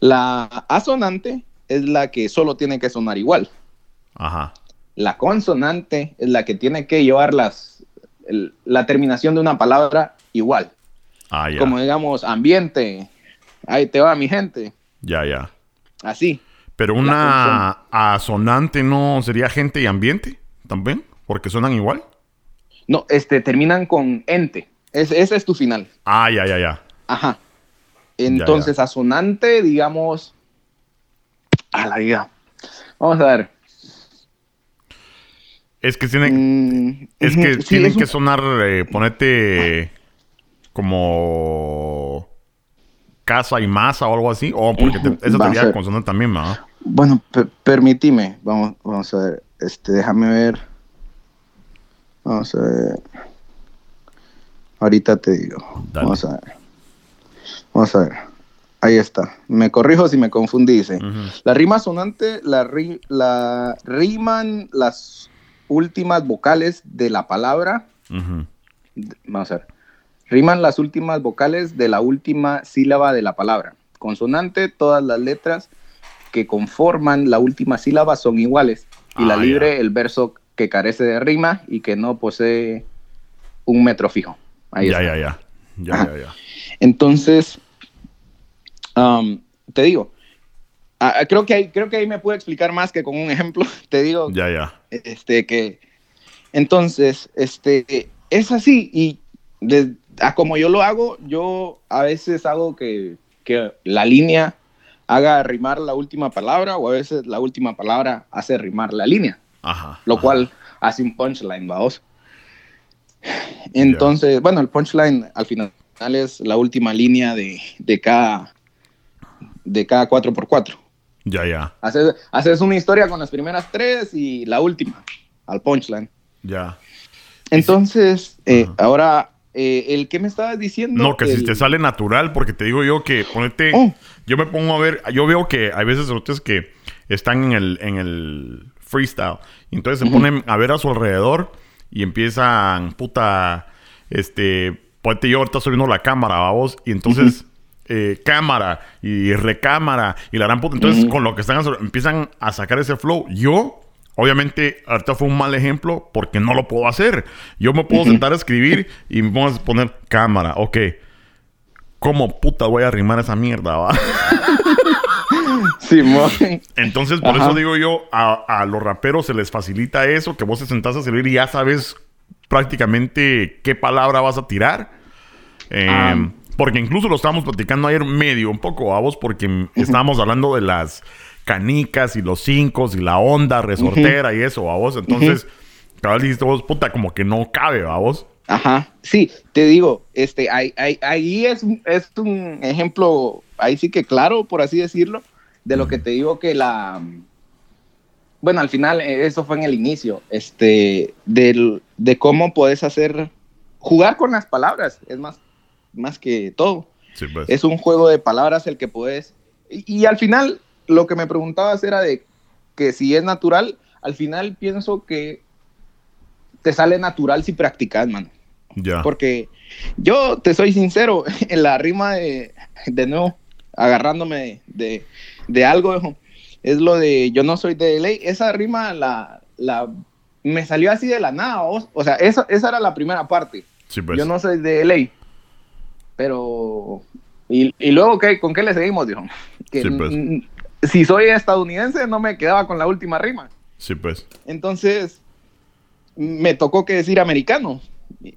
La asonante es la que solo tiene que sonar igual. Ajá. La consonante es la que tiene que llevar las, el- la terminación de una palabra igual. Ah, ya. Como digamos, ambiente, ahí te va mi gente, Ya, ya. así. Pero una asonante no sería gente y ambiente también, porque suenan igual. No, este, terminan con ente. Es- ese es tu final. Ah, ya, ya, ya. Ajá. Entonces, asonante, digamos, a la vida. Vamos a ver. Es que tienen, Mm, es que sí, tienen es un- que sonar, eh, ponete como casa y masa o algo así. O porque te- esa va a sería ser. consonante también, ¿verdad? Bueno, per- permitime. Vamos, vamos a ver. Este, déjame ver. Vamos a ver. Ahorita te digo. Dale. Vamos a ver. Vamos a ver. Ahí está. Me corrijo si me confundí. La rima sonante la, ri- la riman las últimas vocales de la palabra. Vamos a ver. Riman las últimas vocales de la última sílaba de la palabra. Consonante, todas las letras que conforman la última sílaba son iguales. Y la Ah, libre, el verso que carece de rima y que no posee un metro fijo. Ahí Ya, está. ya, ya. Ya, ya, ya. Entonces, am, te digo, creo, que ahí, creo que ahí me puedo explicar más que con un ejemplo. Te digo Ya, ya. este que entonces este es así y de- a como yo lo hago yo a veces hago que, que la línea haga rimar la última palabra o a veces la última palabra hace rimar la línea Ajá. lo ajá. cual hace un punchline vamos entonces bueno el punchline al final es la última línea de, de cada de cada 4x4 Ya, ya. haces, haces una historia con las primeras tres y la última al punchline Ya. Entonces, eh, ahora, eh, el que me estabas diciendo. No, que si te sale natural, porque te digo yo que ponete. Oh. Yo me pongo a ver, yo veo que hay veces otros que están en el, en el freestyle. Y entonces se ponen a ver a su alrededor y empiezan, puta, este, ponete yo ahorita estoy viendo la cámara, vamos, y entonces. Eh, cámara y recámara y la gran puta. Entonces, con lo que están empiezan a sacar ese flow. Yo, obviamente, ahorita fue un mal ejemplo porque no lo puedo hacer. Yo me puedo sentar a escribir y me pongo a poner cámara, ok. ¿Cómo puta voy a arrimar esa mierda, va? Simón. Entonces, por Ajá. eso digo yo, a, a los raperos se les facilita eso, que vos te sentás a escribir y ya sabes prácticamente qué palabra vas a tirar. Eh. Porque incluso lo estábamos platicando ayer medio, un poco a vos, porque estábamos hablando de las canicas y los cinco y la onda resortera y eso, a vos. Entonces, cabal dijiste vos, puta, como que no cabe, a vos. Ajá. Sí, te digo, este, ahí, ahí, ahí es, un- es un ejemplo, ahí sí que claro, por así decirlo, de lo que te digo que la. Bueno, al final, eh, eso fue en el inicio, este, del, de cómo puedes hacer. Jugar con las palabras, es más, más que todo. Sí, pues. es un juego de palabras el que puedes. Y, y al final, lo que me preguntabas era de que si es natural, al final pienso que te sale natural si practicas, mano. ya. Porque yo te soy sincero, en la rima de, de nuevo, agarrándome de, de algo, es lo de yo no soy de ley. Esa rima la, la me salió así de la nada, ¿vos? o sea, esa, esa era la primera parte. Sí, pues. Yo no soy de LA. Pero. ¿Y, y luego qué? ¿Con qué le seguimos, dijo? Que Sí, pues. si soy estadounidense, no me quedaba con la última rima. Sí, pues. Entonces, me tocó que decir americano.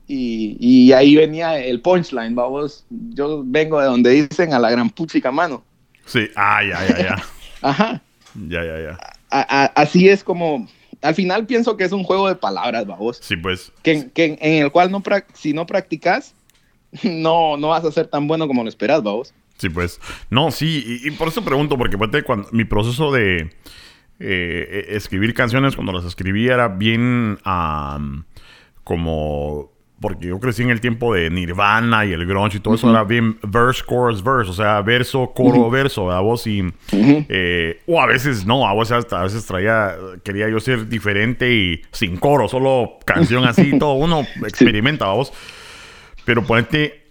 Y, y ahí venía el punchline, vamos. Yo vengo de donde dicen a la gran puchica mano. Sí, ah, ya, ya, ya. Ajá. Ya, ya, ya. A- a- así es como. Al final pienso que es un juego de palabras, vamos. Sí, pues. Que, que en el cual no si no practicas, no, no vas a ser tan bueno como lo esperas, vamos. Sí, pues. No, sí, y, y por eso pregunto, porque fíjate, cuando mi proceso de eh, e- escribir canciones, cuando las escribí era bien am, como. Porque yo crecí en el tiempo de Nirvana y el grunge y todo eso era bien verse, chorus, verse, o sea, verso, coro, verso, a vos y. eh, o a veces no, a veces hasta a veces traía, quería yo ser diferente y sin coro, solo canción así, todo uno experimenta, a vos. Pero ponete,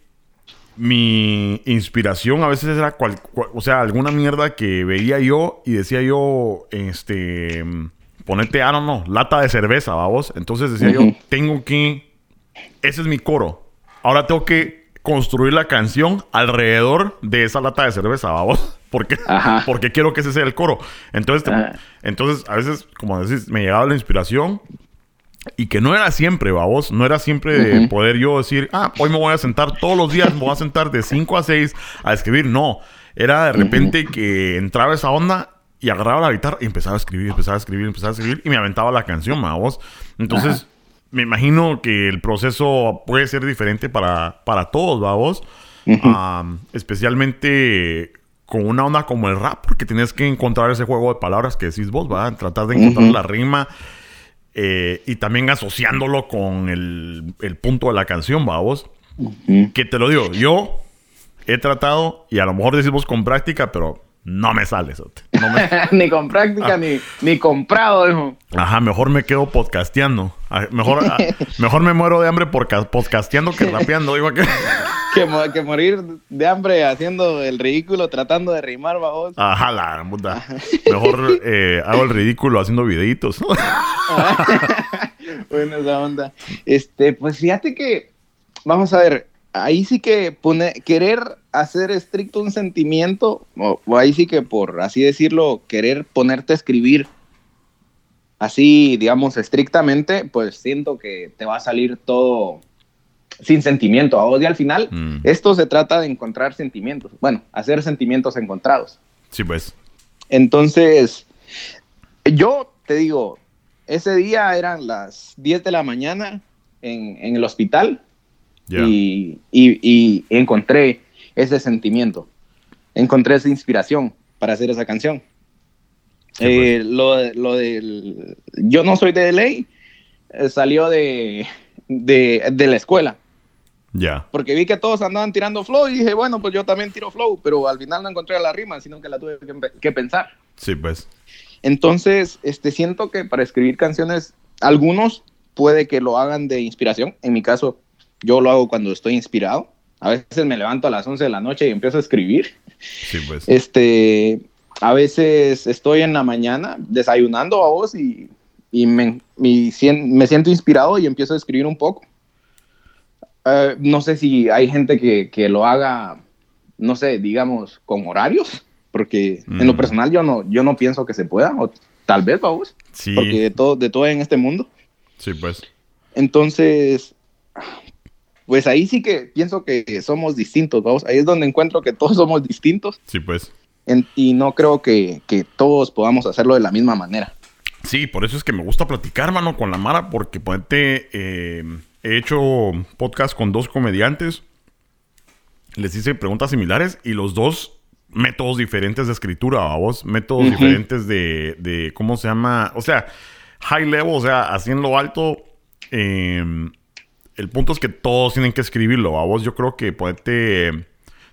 mi inspiración a veces era cual, cual- o sea, alguna mierda que veía yo y decía yo, este, ponete, I don't know, lata de cerveza, vamos. Entonces decía yo, tengo que, ese es mi coro. Ahora tengo que construir la canción alrededor de esa lata de cerveza, vamos. Porque, porque quiero que ese sea el coro. Entonces, te- Ajá. entonces a veces, como decís, me llegaba la inspiración y que no era siempre, babos. No era siempre de poder yo decir, ah, hoy me voy a sentar todos los días, me voy a sentar de 5 a 6 a escribir. No. Era de repente que entraba esa onda y agarraba la guitarra y empezaba a escribir, empezaba a escribir, empezaba a escribir y me aventaba la canción, babos. Entonces, me imagino que el proceso puede ser diferente para, para todos, babos. Especialmente con una onda como el rap, porque tienes que encontrar ese juego de palabras que decís vos, ¿va? Tratar de encontrar la rima eh, y también asociándolo con el, el punto de la canción, vamos. Que te lo digo, yo he tratado, y a lo mejor decimos con práctica, pero no me sale eso. No me- ni con práctica, ni, ni comprado, dijo. Ajá, mejor me quedo podcasteando. Ah, Mejor, ah, mejor me muero de hambre por ca- podcasteando que rapeando. Digo que... Que, mo- que morir de hambre haciendo el ridículo, tratando de rimar, vamos. Ajá, la puta. Mejor eh, hago el ridículo haciendo videitos. bueno, esa onda. Este, pues fíjate que, vamos a ver, ahí sí que pone, querer hacer estricto un sentimiento, o, o ahí sí que por así decirlo, querer ponerte a escribir así, digamos, estrictamente, pues siento que te va a salir todo sin sentimiento. A vos y al final, Mm. esto se trata de encontrar sentimientos. Bueno, hacer sentimientos encontrados. Sí, pues. Entonces, yo te digo, ese día eran las 10 de la mañana en, en el hospital Y, y- y encontré ese sentimiento, encontré esa inspiración para hacer esa canción. Eh, lo, lo del Yo no soy de ley salió de, de, de la escuela, Ya. porque vi que todos andaban tirando flow y dije, bueno, pues yo también tiro flow, pero al final no encontré la rima, sino que la tuve que, que pensar. Sí, pues. Entonces, este, siento que para escribir canciones, algunos puede que lo hagan de inspiración. En mi caso, yo lo hago cuando estoy inspirado. A veces me levanto a las 11 de la noche y empiezo a escribir. Sí, pues. Este, a veces estoy en la mañana desayunando a vos y, y me, sien- me siento inspirado y empiezo a escribir un poco. Eh, no sé si hay gente que, que lo haga, no sé, digamos, con horarios, porque en lo Mm. personal yo no, yo no pienso que se pueda, o tal vez, vamos, Sí. porque de todo, de todo en este mundo. Sí, pues. Entonces, pues ahí sí que pienso que somos distintos, vamos, ahí es donde encuentro que todos somos distintos Sí, pues. en- y no creo que, que todos podamos hacerlo de la misma manera. Sí, por eso es que me gusta platicar, mano, con la Mara, porque ponete, eh, he hecho podcast con dos comediantes, les hice preguntas similares y los dos métodos diferentes de escritura, vos, métodos Ujú. diferentes de, de, ¿cómo se llama? O sea, high level, o sea, así en lo alto, eh, el punto es que todos tienen que escribirlo, vos, yo creo que ponete...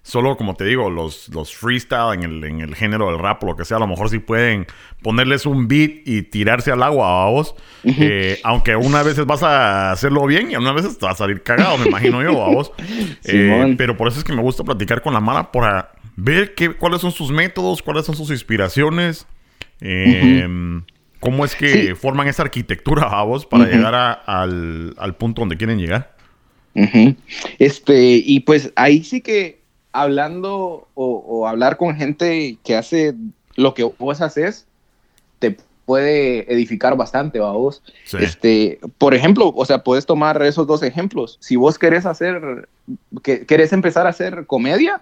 Solo, como te digo, los, los freestyle en el, en el género del rap o lo que sea, a lo mejor sí pueden ponerles un beat y tirarse al agua a vos. Eh, aunque unas veces vas a hacerlo bien y unas veces te va a salir cagado, me imagino yo, a vos. Eh, pero por eso es que me gusta platicar con la Mara para ver qué, cuáles son sus métodos, cuáles son sus inspiraciones. eh, ¿Cómo es que Sí. forman esa arquitectura a vos para Ujú. llegar a- al, al punto donde quieren llegar? Ujú. Este, y pues ahí sí que hablando o, o hablar con gente que hace lo que vos haces, te puede edificar bastante, ¿va vos? Sí. Este, por ejemplo, o sea, puedes tomar esos dos ejemplos. Si vos querés hacer, que, querés empezar a hacer comedia,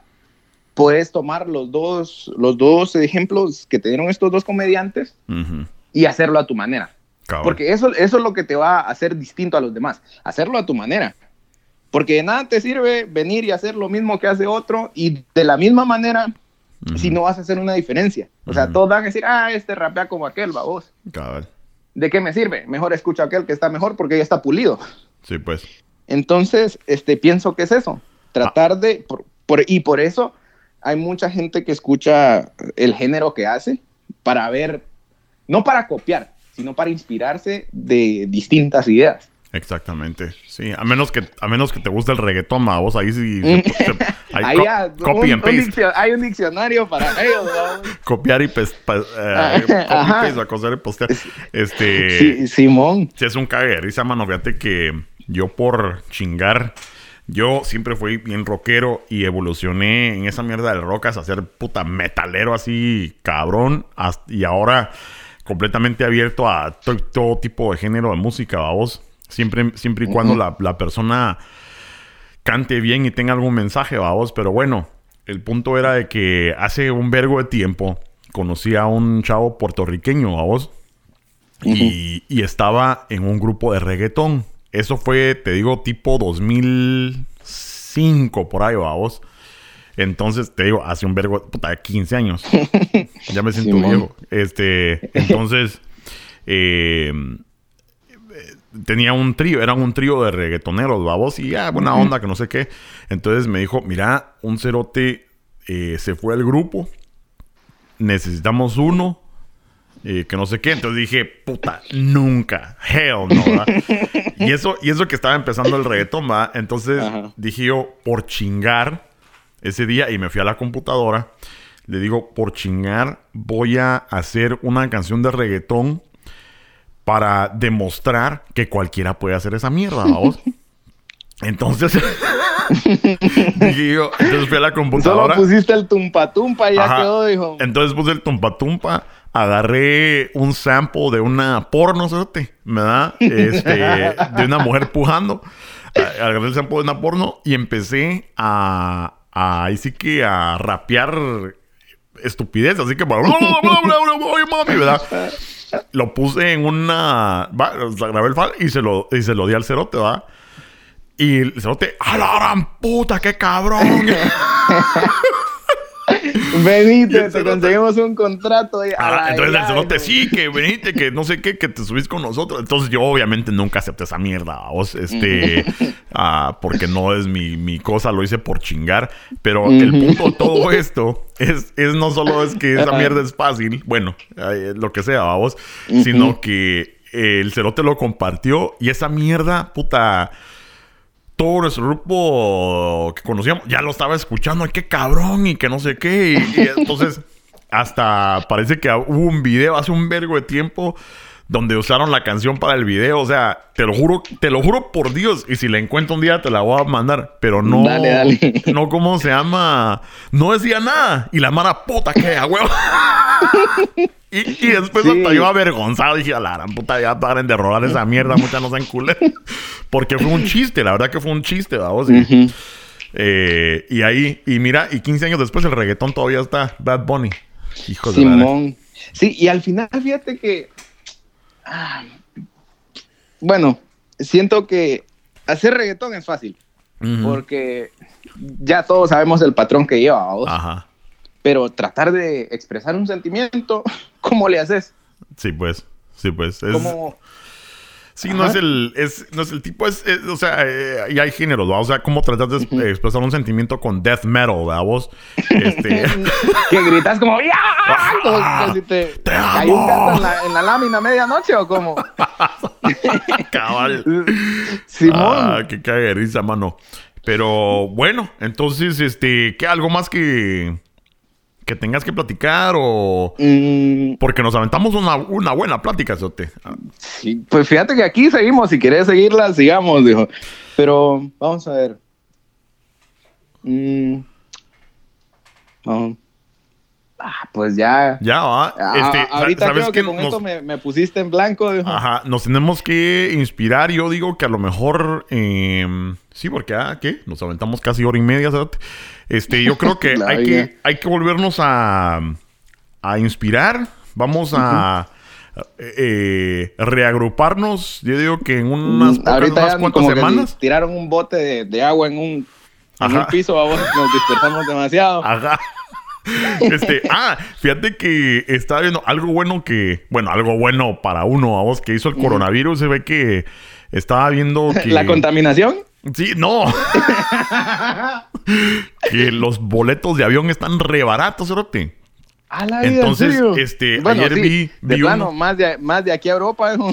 puedes tomar los dos, los dos ejemplos que te dieron estos dos comediantes Ujú. Y hacerlo a tu manera. Porque eso, eso es lo que te va a hacer distinto a los demás. Hacerlo a tu manera. Porque de nada te sirve venir y hacer lo mismo que hace otro y de la misma manera si no vas a hacer una diferencia. O sea, Ujú. todos van a decir, ah, este rapea como aquel, vos. Cabal. ¿De qué me sirve? Mejor escucho a aquel que está mejor porque ya está pulido. Sí, pues. Entonces, este, pienso que es eso. Tratar de... por- por- y por eso hay mucha gente que escucha el género que hace para ver, no para copiar, sino para inspirarse de distintas ideas. Exactamente. Sí, a menos que a menos que te guste el reggaetón, ma, vos ahí sí se- se- ahí Ahí co- ya, copy un- and paste. hay un diccionario para ellos. ¿no? Copiar y pes- pa- eh, copy paste, de postear. Este Sí, Simón. Sí, es un cague de risa, mano. Fíjate que yo por chingar, yo siempre fui bien rockero y evolucioné en esa mierda del rock hasta ser puta metalero así, cabrón. hasta- y ahora completamente abierto a to- todo tipo de género de música, vamos. Siempre, siempre y cuando la, la persona cante bien y tenga algún mensaje, vamos. Pero bueno, el punto era de que hace un vergo de tiempo conocí a un chavo puertorriqueño, vamos. Y, y estaba en un grupo de reggaetón. Eso fue, te digo, tipo 2005, por ahí, vamos. Entonces, te digo, hace un vergo, puta, 15 años. ya me siento Simón. viejo. Este, entonces, eh, tenía un trío, eran un trío de reggaetoneros, babos, y ya, buena onda, que no sé qué. Entonces me dijo, mira, un cerote eh, se fue al grupo, necesitamos uno, eh, que no sé qué. Entonces dije, puta, nunca, hell no, ¿verdad? y, eso, y eso que estaba empezando el reggaetón, ¿va? Entonces Ajá. dije yo, por chingar, ese día, y me fui a la computadora, le digo, por chingar, voy a hacer una canción de reggaetón para demostrar que cualquiera puede hacer esa mierda, vamos. Entonces, dije yo, entonces fui a la Solo computadora. pusiste el tumpa tumpa y ya Ajá. quedó, dijo. Entonces puse el tumpa tumpa, agarré un sample de una porno, ¿sabes? ¿Verdad? Este, de una mujer pujando. Agarré el sample de una porno y empecé a, ahí sí que a rapear estupidez, así que oye, mami, ¿verdad? Lo puse en una. va, grabé el file y se lo, y se lo di al cerote, ¿va? Y el cerote, ¡a la gran puta, qué cabrón! Venite, te conseguimos un contrato. Y, Ah, entonces el cerote, sí, que venite, que no sé qué, que te subís con nosotros. Entonces yo obviamente nunca acepté esa mierda, vos, este, ah, porque no es mi, mi cosa, lo hice por chingar. Pero el punto de todo esto es, es no solo es que esa mierda es fácil, bueno, lo que sea, vos, sino que el cerote lo compartió y esa mierda, puta todo nuestro grupo que conocíamos ya lo estaba escuchando, ay, qué cabrón y que no sé qué. Y, y entonces, hasta parece que hubo un video hace un vergo de tiempo donde usaron la canción para el video. O sea, te lo juro, te lo juro por Dios. Y si la encuentro un día te la voy a mandar. Pero no, Dale, dale. no, ¿cómo se llama? No decía nada. Y la mara puta que a huevo. y, y después Sí. hasta yo avergonzado dije, a la gran puta, ya paren de rolar esa mierda, muchas no sean culé. Porque fue un chiste, la verdad que fue un chiste, vamos. Y, Ujú. eh, y ahí, y mira, y 15 años después el reggaetón todavía está Bad Bunny. Hijo de la Simón. Sí, y al final, fíjate que. Bueno, siento que hacer reggaetón es fácil. Porque ya todos sabemos el patrón que lleva, ¿vos? Ajá. Pero tratar de expresar un sentimiento, ¿cómo le haces? Sí, pues. Sí, pues. Es, ¿Cómo? Sí, no es el, es, no es el tipo, es, es- o sea, eh, y hay géneros, ¿va? O sea, cómo tratar de expresar un sentimiento con death metal, ¿verdad? Vos, este, que gritas como ¡Ya! Ah, que si te, te hay un gato en la, en la lámina a medianoche o cómo. cabal. Simón. Ah, qué cague risa, mano. Pero bueno, entonces, este, ¿qué algo más que que tengas que platicar o Mm, porque nos aventamos una, una buena plática, Sote. Ah, sí, pues fíjate que aquí seguimos. Si quieres seguirla, sigamos, dijo. Pero vamos a ver. Mm, vamos. Ah, pues ya. Ya, va. Ah, Este, ahorita ¿sabes creo qué? que con Nos- esto me, me pusiste en blanco. viejo. Ajá, nos tenemos que inspirar. Yo digo que a lo mejor. eh, sí, porque, ah, ¿qué? Nos aventamos casi hora y media, ¿sabes? Este, yo creo que hay, vida. que hay que volvernos a, a inspirar. Vamos a. eh, reagruparnos. Yo digo que en unas, Mm, pocas, ahorita unas cuantas como semanas. tiraron un bote de, de agua en un, en un piso, vamos, nos dispersamos demasiado. Ajá. Este, ah, fíjate que estaba viendo algo bueno que, bueno, algo bueno para uno, a vos que hizo el coronavirus, se ve que estaba viendo que... La contaminación. Sí, no. que los boletos de avión están re baratos, cerote. A la vida, ¿en Entonces, serio? este, Bueno, ayer sí, vi- de vi plano, uno. más de, más de aquí a Europa.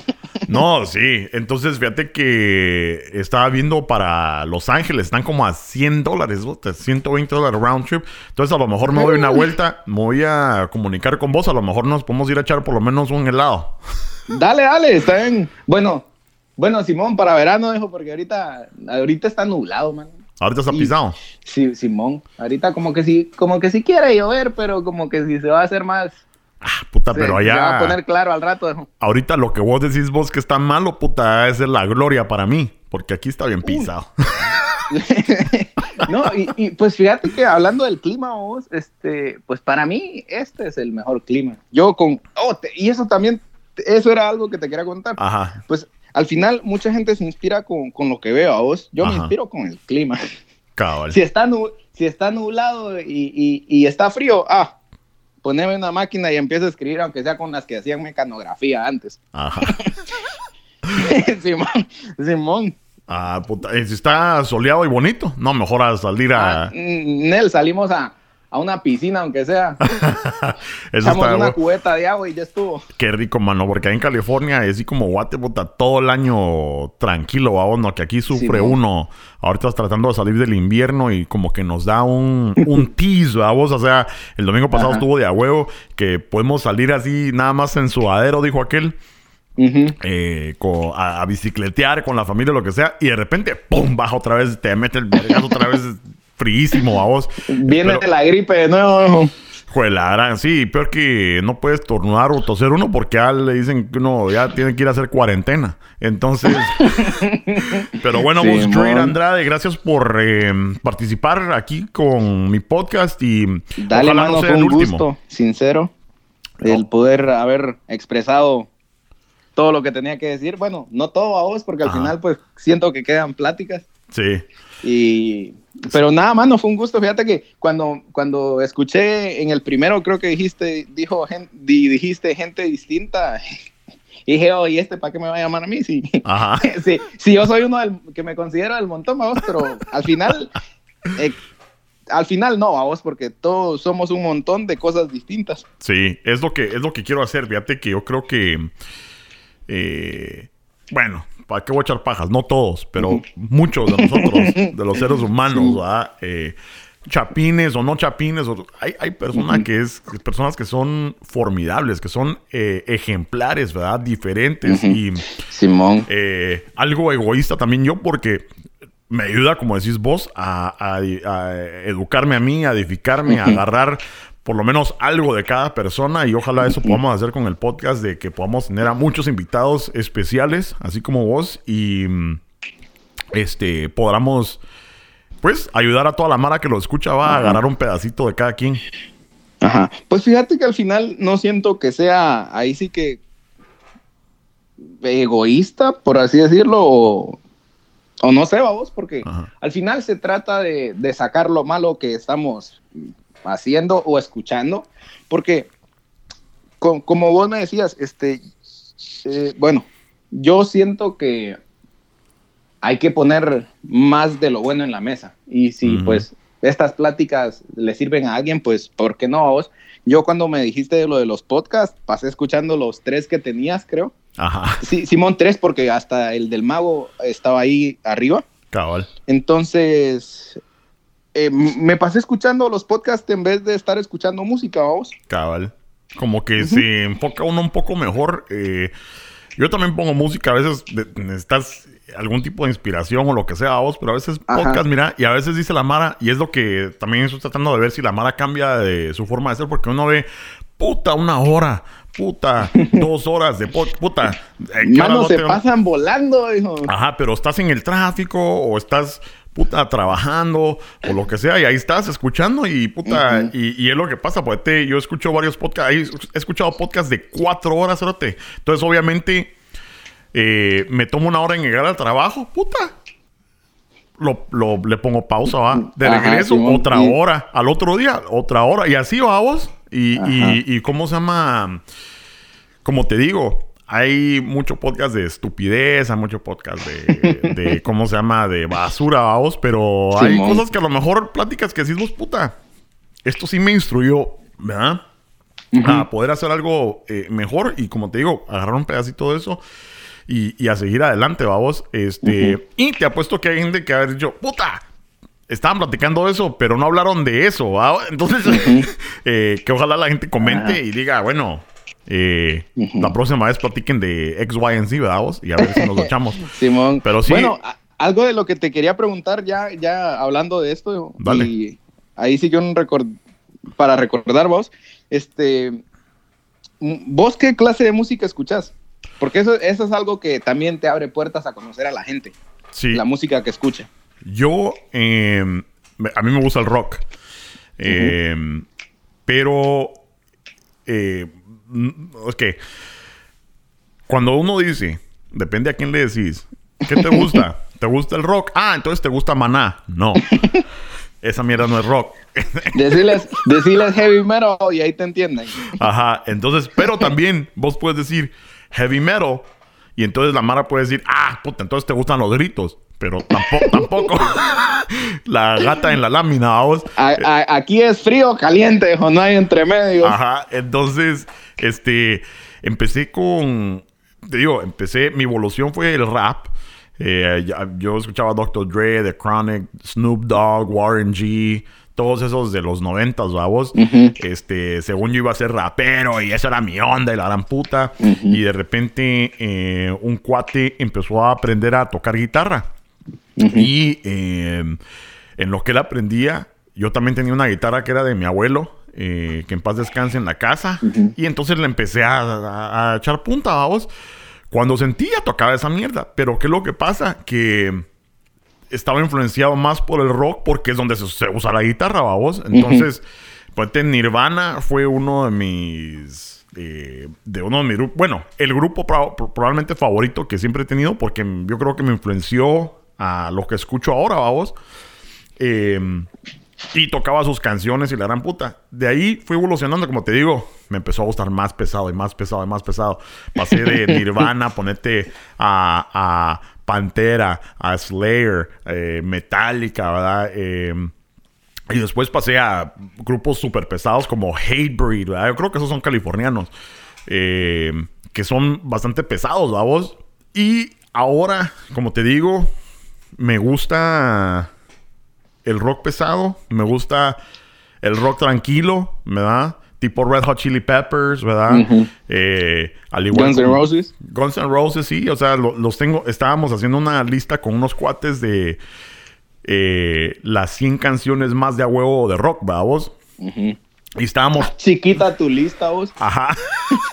No, sí. Entonces, fíjate que estaba viendo para Los Ángeles, están como a 100 dólares, ¿no? 120 dólares round trip. Entonces, a lo mejor me doy una vuelta, me voy a comunicar con vos, a lo mejor nos podemos ir a echar por lo menos un helado. Dale, dale, está bien. Bueno, bueno, Simón, para verano, dejo, porque ahorita, ahorita está nublado, man. Ahorita está pisado. Sí, Simón, ahorita como que sí, como que sí quiere llover, pero como que si se va a hacer más, Ah, puta, pero se va a allá. poner claro al rato. dejo. Ahorita lo que vos decís vos que está malo, puta, esa es la gloria para mí. Porque aquí está bien pisado. no, y, y, pues fíjate que hablando del clima, vos, este, pues para mí este es el mejor clima. Yo con, oh, te- y eso también, eso era algo que te quería contar. Ajá. Pues al final mucha gente se inspira con, con lo que veo a vos. Yo me inspiro con el clima. Cabal. Si está, nu- si está nublado y, y- y está frío, ah, poneme una máquina y empiezo a escribir, aunque sea con las que hacían mecanografía antes. Ajá. Simón, Simón. Ah, puta. eh, Si está soleado y bonito, no, mejor a salir a. Ah, Nel, salimos a, a una piscina, aunque sea. Eso Echamos está una bueno. cubeta de agua y ya estuvo. Qué rico, mano, porque ahí en California es así como guate, puta, todo el año tranquilo, vamos, no, que aquí sufre uno. Ahorita estás tratando de salir del invierno y como que nos da un, un tease, vamos, o sea, el domingo pasado Ajá. estuvo de a huevo, que podemos salir así nada más en sudadero, dijo aquel, eh, a, a bicicletear con la familia, lo que sea, y de repente, ¡pum!, baja otra vez, te mete el vergazo otra vez, fríísimo, vamos. Viene Pero- la gripe de nuevo. Juela, gran, sí, peor que no puedes tornudar o toser uno porque ya le dicen que uno ya tiene que ir a hacer cuarentena. Entonces, pero bueno, Sí. Andrade, gracias por eh, participar aquí con mi podcast y Dale, ojalá mano, no sea fue el un último. gusto, sincero, el poder haber expresado todo lo que tenía que decir. Bueno, no todo a vos, porque al Ajá. final, pues, siento que quedan pláticas. Sí, Y, pero nada, mano, fue un gusto. Fíjate que cuando, cuando escuché en el primero, creo que dijiste, dijo, gen- di- dijiste gente distinta. Y dije, oh, ¿y este para qué me va a llamar a mí? Sí, ajá. sí, sí, yo soy uno del, que me considero del montón, vamos, pero al final, eh, al final no, vamos, porque todos somos un montón de cosas distintas. Sí, es lo que es lo que quiero hacer. Fíjate que yo creo que eh, bueno, ¿para qué voy a echar pajas? No todos, pero muchos de nosotros, de los seres humanos, ¿verdad? Eh, chapines o no chapines, o- hay, hay personas que es personas que son formidables, que son eh, ejemplares, ¿verdad? Diferentes y Simón. eh, algo egoísta también yo porque me ayuda, como decís vos, a, a- a educarme a mí, a edificarme, a agarrar por lo menos algo de cada persona y ojalá eso podamos hacer con el podcast de que podamos tener a muchos invitados especiales, así como vos, y mm, este podamos pues ayudar a toda la mara que lo escucha, va a agarrar un pedacito de cada quien. Ajá. Pues fíjate que al final no siento que sea ahí sí que egoísta, por así decirlo, o, o no sé, vamos, porque Ajá. al final se trata de, de sacar lo malo que estamos haciendo o escuchando, porque co- como vos me decías, este, eh, bueno, yo siento que hay que poner más de lo bueno en la mesa. Y si pues estas pláticas le sirven a alguien, pues ¿por qué no a vos? Yo cuando me dijiste de lo de los podcasts, pasé escuchando los tres que tenías, creo. Ajá, Sí, Simón, tres, porque hasta el del mago estaba ahí arriba. cabal. Entonces, eh, me pasé escuchando los podcasts en vez de estar escuchando música, vamos. Cabal. Como que se enfoca uno un poco mejor. eh, Yo también pongo música, a veces necesitas algún tipo de inspiración o lo que sea, vos, pero a veces Ajá. podcast, mira, y a veces dice la Mara, y es lo que también estoy tratando de ver si la Mara cambia de su forma de ser, porque uno ve, puta, una hora, puta, dos horas de podcast, puta. eh, se pasan volando, hijo. Ajá, pero estás en el tráfico o estás puta trabajando o lo que sea y ahí estás escuchando y puta y, y es lo que pasa pues te- yo escucho varios podcasts he escuchado podcasts de cuatro horas cerote. entonces obviamente eh, me tomo una hora en llegar al trabajo puta lo, lo- le pongo pausa va de Ajá, regreso otra hora al otro día otra hora y así vamos y, y, y cómo se llama como te digo, hay mucho podcast de estupidez, hay mucho podcast de, de ¿cómo se llama? De basura, vamos, pero hay Simón. cosas que a lo mejor pláticas que decís vos, puta, esto sí me instruyó, ¿verdad? A poder hacer algo eh, mejor y como te digo, agarrar un pedacito de eso y, y a seguir adelante, vamos. Este, y te apuesto que hay gente que ha dicho, puta, estaban platicando eso, pero no hablaron de eso. ¿va? Entonces, eh, que ojalá la gente comente Ajá. y diga, bueno, eh, la próxima vez platiquen de X, Y, and Z, ¿verdad? vos? Y a ver si nos lo echamos. Simón. Pero sí- Bueno, algo de lo que te quería preguntar ya, ya hablando de esto. Dale. Y ahí sí que un record para recordar vos. Este, ¿vos qué clase de música escuchás? Porque eso, eso es algo que también te abre puertas a conocer a la gente. Sí. La música que escucha. Yo, eh, me- a mí me gusta el rock. Eh, Pero, eh, es que cuando uno dice, depende a quién le decís, ¿qué te gusta? ¿Te gusta el rock? Ah, entonces te gusta Maná. No. Esa mierda no es rock. Decirles, decirles heavy metal y ahí te entienden. Ajá, entonces, pero también vos puedes decir heavy metal y entonces la Mara puede decir, ah, puta, entonces te gustan los gritos, pero tampoco, tampoco la gata en la lámina, vamos. A- a- aquí es frío, caliente, o no hay entre medios. Ajá, entonces, este, empecé con, te digo, empecé, mi evolución fue el rap. Eh, yo escuchaba Dr. Dre, The Chronic, Snoop Dogg, Warren G, todos esos de los noventas, vamos. Este, según yo iba a ser rapero y eso era mi onda y la gran puta. Y de repente eh, un cuate empezó a aprender a tocar guitarra. Y eh, en lo que él aprendía, yo también tenía una guitarra que era de mi abuelo, eh, que en paz descanse en la casa. Y entonces le empecé a, a- a echar punta, vamos. Cuando sentía, tocaba esa mierda. Pero ¿qué es lo que pasa? Que estaba influenciado más por el rock porque es donde se, se usa la guitarra, vamos. Entonces, ponte, Nirvana fue uno de mis... eh, de uno de mis grupos... Bueno, el grupo pro- pro- probablemente favorito que siempre he tenido porque yo creo que me influenció a lo que escucho ahora, vamos. Eh, y tocaba sus canciones y la gran puta. De ahí fue evolucionando, como te digo. Me empezó a gustar más pesado y más pesado y más pesado. Pasé de Nirvana, ponete a, a Pantera, a Slayer, eh, Metallica, ¿verdad? Eh, y después pasé a grupos súper pesados como Hatebreed, ¿verdad? Yo creo que esos son californianos. eh, que son bastante pesados, vamos. Y ahora, como te digo, me gusta el rock pesado. Me gusta el rock tranquilo, ¿verdad? Tipo Red Hot Chili Peppers, ¿verdad? Eh, al igual Guns N' Roses. Guns N' Roses, sí. O sea, lo- los tengo... Estábamos haciendo una lista con unos cuates de... eh, las 100 canciones más de a huevo de rock, vamos. Y estábamos... Chiquita tu lista, vos. Ajá.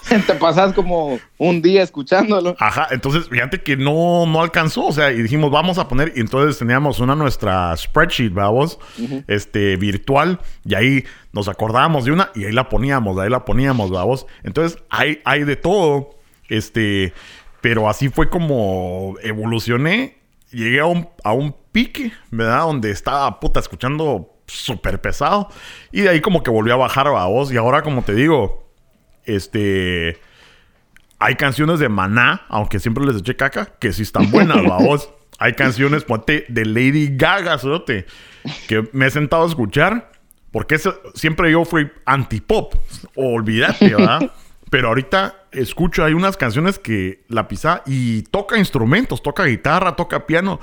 Te pasas como un día escuchándolo. Ajá, entonces fíjate que no, no alcanzó, o sea, y dijimos, vamos a poner, y entonces teníamos una nuestra spreadsheet, vamos, este, virtual, y ahí nos acordábamos de una, y ahí la poníamos, ahí la poníamos, vamos. Entonces, hay, hay de todo, este, pero así fue como evolucioné, llegué a un, a un pique, ¿verdad? Donde estaba, puta, escuchando súper pesado, y de ahí como que volvió a bajar, vamos, y ahora, como te digo, este... Hay canciones de Maná, aunque siempre les eché caca, que sí están buenas, vamos. Hay canciones, ponte, de Lady Gaga, cerote, que me he sentado a escuchar, porque eso- siempre yo fui anti-pop, olvídate, ¿verdad? Pero ahorita escucho, hay unas canciones que la pisa y toca instrumentos, toca guitarra, toca piano,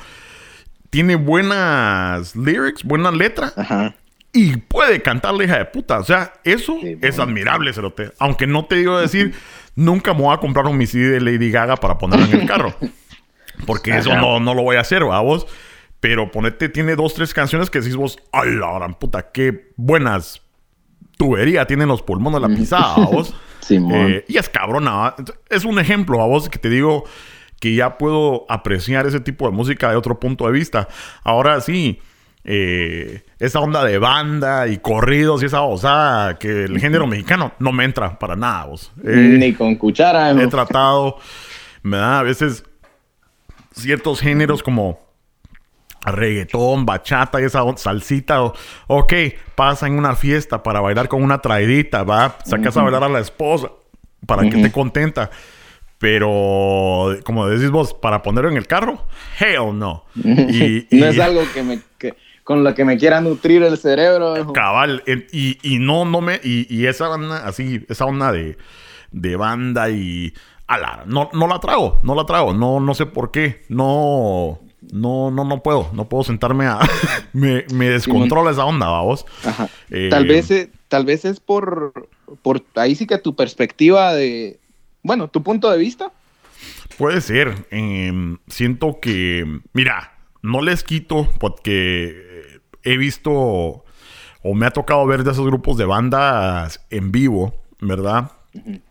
tiene buenas lyrics, buena letra, Ajá. y puede cantar la hija de puta. O sea, eso es admirable, Cerote. Aunque no te digo decir, nunca me voy a comprar un misil de Lady Gaga para ponerlo en el carro. Porque eso no, no, lo voy a hacer, vos. Pero ponete, tiene dos, tres canciones que decís vos, ¡ay, la gran puta! ¡Qué buenas tuberías tienen los pulmones la pisada, vos! Eh, y es cabrona, Es un ejemplo, a vos, que te digo que ya puedo apreciar ese tipo de música de otro punto de vista. Ahora sí, eh, esa onda de banda y corridos y esa osada que el género mexicano no me entra para nada, vos. Eh, Ni con cuchara. He tratado, me da a veces ciertos géneros como reggaetón, bachata y esa salsita. ok, pasa en una fiesta para bailar con una traidita, va, sacas a bailar a la esposa para que esté contenta. Pero, como decís vos, para ponerlo en el carro, hell no. Y, no es algo que me, con lo que me quiera nutrir el cerebro. Cabal. Y, y no, no me. Y, esa banda, así, esa onda de, de banda y. Ala, no, no la trago, no la trago. No, no sé por qué. No. No, no, no puedo. No puedo sentarme a. me, me descontrola esa onda, vamos. Ajá. Eh, tal vez, eh, tal vez es por. Por ahí sí que tu perspectiva de. Bueno, tu punto de vista. Puede ser. Em, siento que. Mira, no les quito porque he visto o me ha tocado ver de esos grupos de bandas en vivo, ¿verdad?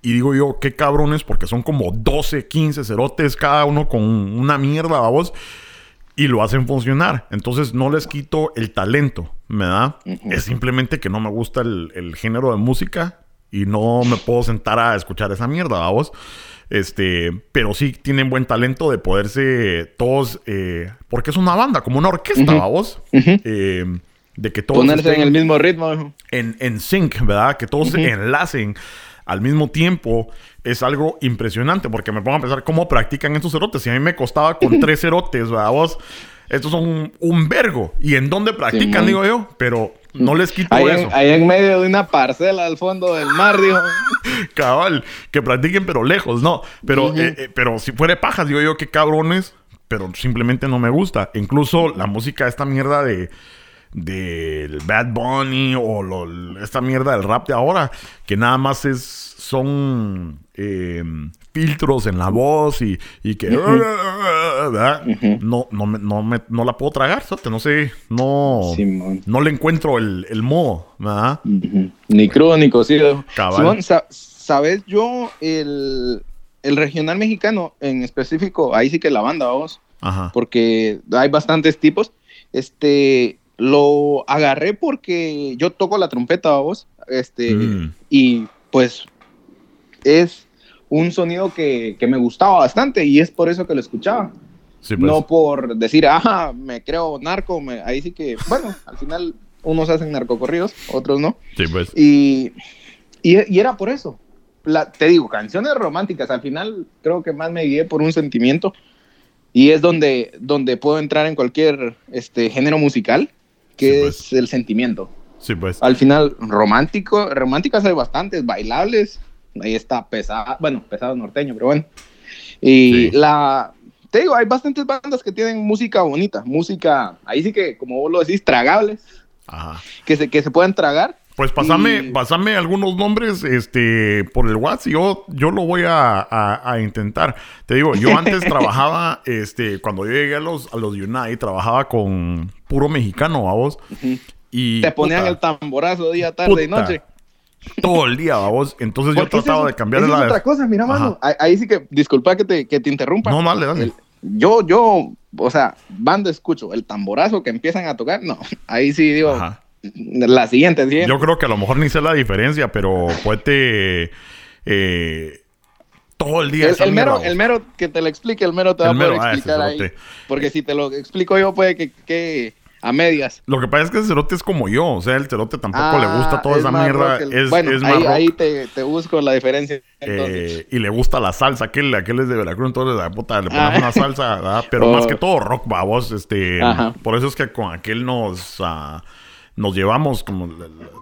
Y digo yo, qué cabrones, porque son como 12, 15 cerotes, cada uno con una mierda, vamos, y lo hacen funcionar. Entonces no les quito el talento, ¿verdad? Es simplemente que no me gusta el, género de música y no me puedo sentar a escuchar esa mierda, vamos. Este, pero sí tienen buen talento de poderse todos, eh, porque es una banda, como una orquesta, vamos. Eh, de que todos ponerse en el mismo ritmo, en, en sync, ¿verdad? Que todos se enlacen al mismo tiempo es algo impresionante porque me pongo a pensar cómo practican estos cerotes. Si a mí me costaba con tres cerotes, ¿verdad? Vos, estos son un, vergo. ¿Y en dónde practican, digo yo? Pero no les quito ahí eso. En, ahí en medio de una parcela al fondo del mar, digo. Cabal, que practiquen pero lejos, no. Pero, eh, eh, pero si fuera pajas, digo yo, qué cabrones. Pero simplemente no me gusta. Incluso la música, esta mierda de del Bad Bunny o esta mierda del rap de ahora, que nada más es son eh, filtros en la voz y, que no, no, no, me, no la puedo tragar, no sé, no, no le encuentro el, el modo, ¿verdad? Ni crudo ni cocido. Simón, ¿sabes yo el, el, regional mexicano en específico? Ahí sí que la banda, vamos. Porque hay bastantes tipos. Este, lo agarré porque yo toco la trompeta, vos. Este, mm. y pues es un sonido que, me gustaba bastante y es por eso que lo escuchaba. Pues. No por decir, ah, me creo narco, ahí sí que, bueno, al final unos hacen narcocorridos, otros no. Sí, pues. Y, y, era por eso. te digo, canciones románticas, al final creo que más me guié por un sentimiento y es donde, donde puedo entrar en cualquier este, género musical, que pues. es el sentimiento. Sí, pues. Al final, romántico, románticas hay bastantes, bailables, ahí está pesado, bueno, pesado norteño, pero bueno. Y la, te digo, hay bastantes bandas que tienen música bonita, música, ahí sí que, como vos lo decís, tragables, Ajá. Que, se, que se puedan tragar. Pues pasame, algunos nombres este, por el WhatsApp. Yo, yo lo voy a, intentar. Te digo, yo antes trabajaba, este, cuando yo llegué a los, a los Unite, trabajaba con puro mexicano, a vos. y, Te ponían el tamborazo día, tarde y noche todo el día, vos. Entonces yo trataba de cambiar la... Es otra cosa, mira, mano. Ahí, sí que, disculpa que te, que te interrumpa. No, dale, dale. yo, yo, o sea, banda escucho, el tamborazo que empiezan a tocar, no. Ahí sí digo, la siguiente, ¿sí? Yo creo que a lo mejor ni sé la diferencia, pero puede eh, todo el día. El, mero, el mero que te lo explique, el mero te va a poder ah, explicar ahí. Porque si te lo explico yo, puede que, que a medias. Lo que pasa es que el cerote es como yo. O sea, el cerote tampoco le gusta toda esa mierda. Es, bueno, ahí, te, te, busco la diferencia. Eh, y le gusta la salsa. Aquel, aquel es de Veracruz, entonces la puta le ponemos ah. una salsa, ¿verdad? Pero más oh. que todo rock, babos. Este, por eso es que con aquel nos, uh, nos llevamos, como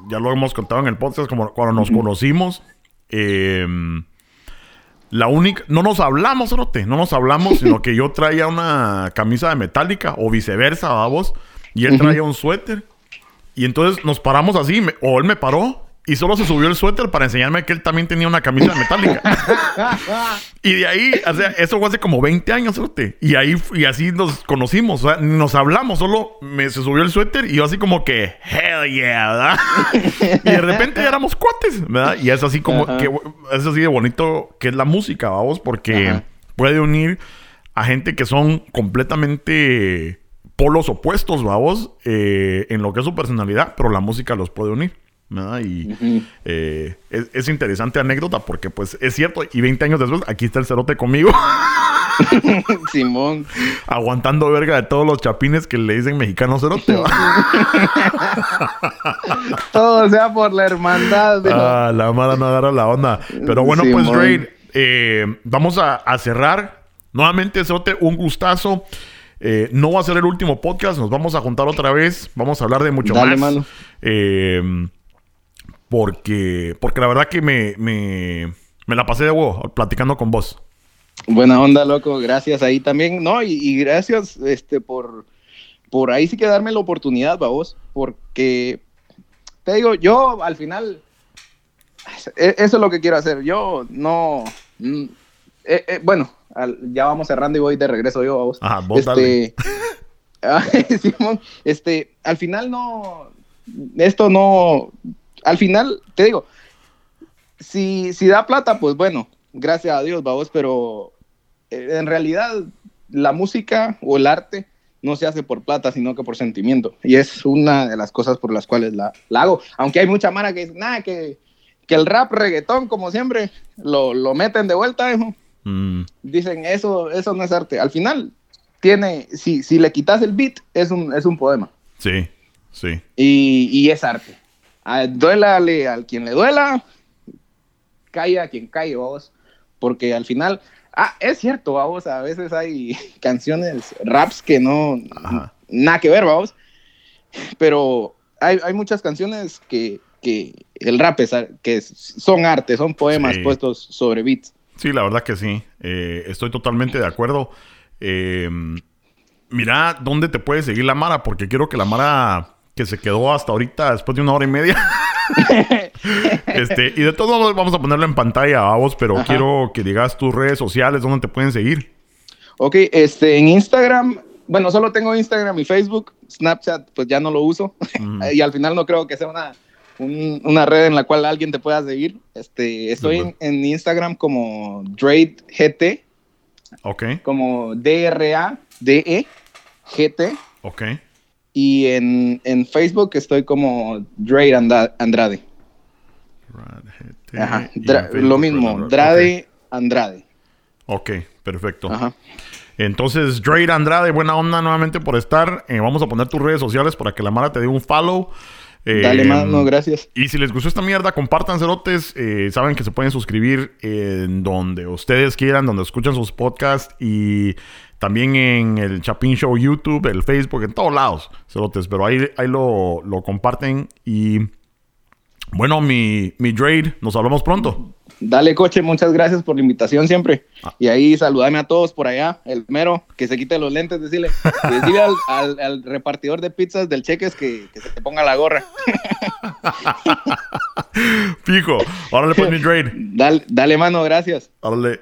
ya lo hemos contado en el podcast, como cuando nos conocimos. Eh, la única, no nos hablamos, cerote, no nos hablamos, sino que yo traía una camisa de metálica o viceversa, babos. Y él traía un suéter Y entonces nos paramos así, me- o él me paró y solo se subió el suéter para enseñarme que él también tenía una camisa metálica. y de ahí, o sea, eso fue hace como 20 años, cerote. Y ahí, y así nos conocimos, o sea, nos hablamos, solo me se subió el suéter y yo así como que, hell yeah, ¿verdad? y de repente ya éramos cuates, ¿verdad? Y es así como, que, es así de bonito que es la música, vamos, porque puede unir a gente que son completamente polos opuestos, vamos, eh, en lo que es su personalidad, pero la música los puede unir. ¿verdad? Y eh, es, es interesante anécdota porque pues es cierto, y 20 años después, aquí está el cerote conmigo, Simón. aguantando verga de todos los chapines que le dicen mexicano cerote. Todo sea por la hermandad. de- Ah, la mala no agarra la onda. Pero bueno, pues. Dre, eh, vamos a, a cerrar. Nuevamente, Cerote, un gustazo. Eh, no va a ser el último podcast, nos vamos a juntar otra vez. Vamos a hablar de mucho Dale, más. mano. Eh, porque, porque la verdad que me, me, me la pasé de huevo platicando con vos. Buena onda, loco. Gracias ahí también. No, y, y gracias este, por, por ahí sí que darme la oportunidad, vos. Porque, te digo, yo al final, eso es lo que quiero hacer. Yo no... mm, eh, eh, bueno, al- ya vamos cerrando y voy de regreso yo, vos. Ajá, vos este, Simón, este, al final no, esto no, al final, te digo, si, si da plata, pues bueno, gracias a Dios, vamos, pero eh, en realidad la música o el arte no se hace por plata, sino que por sentimiento. Y es una de las cosas por las cuales la, la hago. Aunque hay mucha mara que dice, nada, que, que el rap, reggaetón, como siempre, lo, lo meten de vuelta, hijo Mm, dicen eso, eso no es arte. Al final, tiene, si, si le quitas el beat, es un, es un poema. sí, sí. Y, y es arte. A, duélale al quien le duela, calla a quien calle, vos. Porque al final, ah, es cierto, vamos, a veces hay canciones, raps que no, Ajá. nada que ver, vamos. Pero hay, hay muchas canciones que, que el rap es, que son arte, son poemas Sí. puestos sobre beats. Sí, la verdad que sí. Eh, estoy totalmente de acuerdo. Eh, mira dónde te puede seguir la Mara, porque quiero que la Mara que se quedó hasta ahorita, después de una hora y media. este, y de todos modos vamos a ponerlo en pantalla, vamos, pero Ajá. quiero que digas tus redes sociales, dónde te pueden seguir. Ok, este, en Instagram, bueno, solo tengo Instagram y Facebook, Snapchat, pues ya no lo uso. Y al final no creo que sea una, un- una red en la cual alguien te pueda seguir. Este, estoy en, en Instagram como Drade GT, Ok, como D-R-A-D-E GT. ok. Y en, en Facebook estoy como Drade Anda- Andrade. Ajá, Dra- lo mismo, Rad- Drade Andrade. Ok, perfecto. Ajá. Entonces, Drake Andrade, buena onda nuevamente por estar. Eh, vamos a poner tus redes sociales para que la Mara te dé un follow. Eh, Dale, mano, gracias. Y si les gustó esta mierda, compartan cerotes. Eh, saben que se pueden suscribir en donde ustedes quieran, donde escuchan sus podcasts y también en el Chapin Show YouTube, el Facebook, en todos lados, cerotes. Pero ahí, ahí lo, lo comparten. Y bueno, mi, mi Drade, nos hablamos pronto. Dale, coche, muchas gracias por la invitación siempre. Ah. Y ahí saludame a todos por allá, el mero, que se quite los lentes, decirle, decirle al, al- al repartidor de pizzas del cheques que, que se te ponga la gorra. Fijo. Órale, pues, mi Drade. Dale, dale mano, gracias. Órale.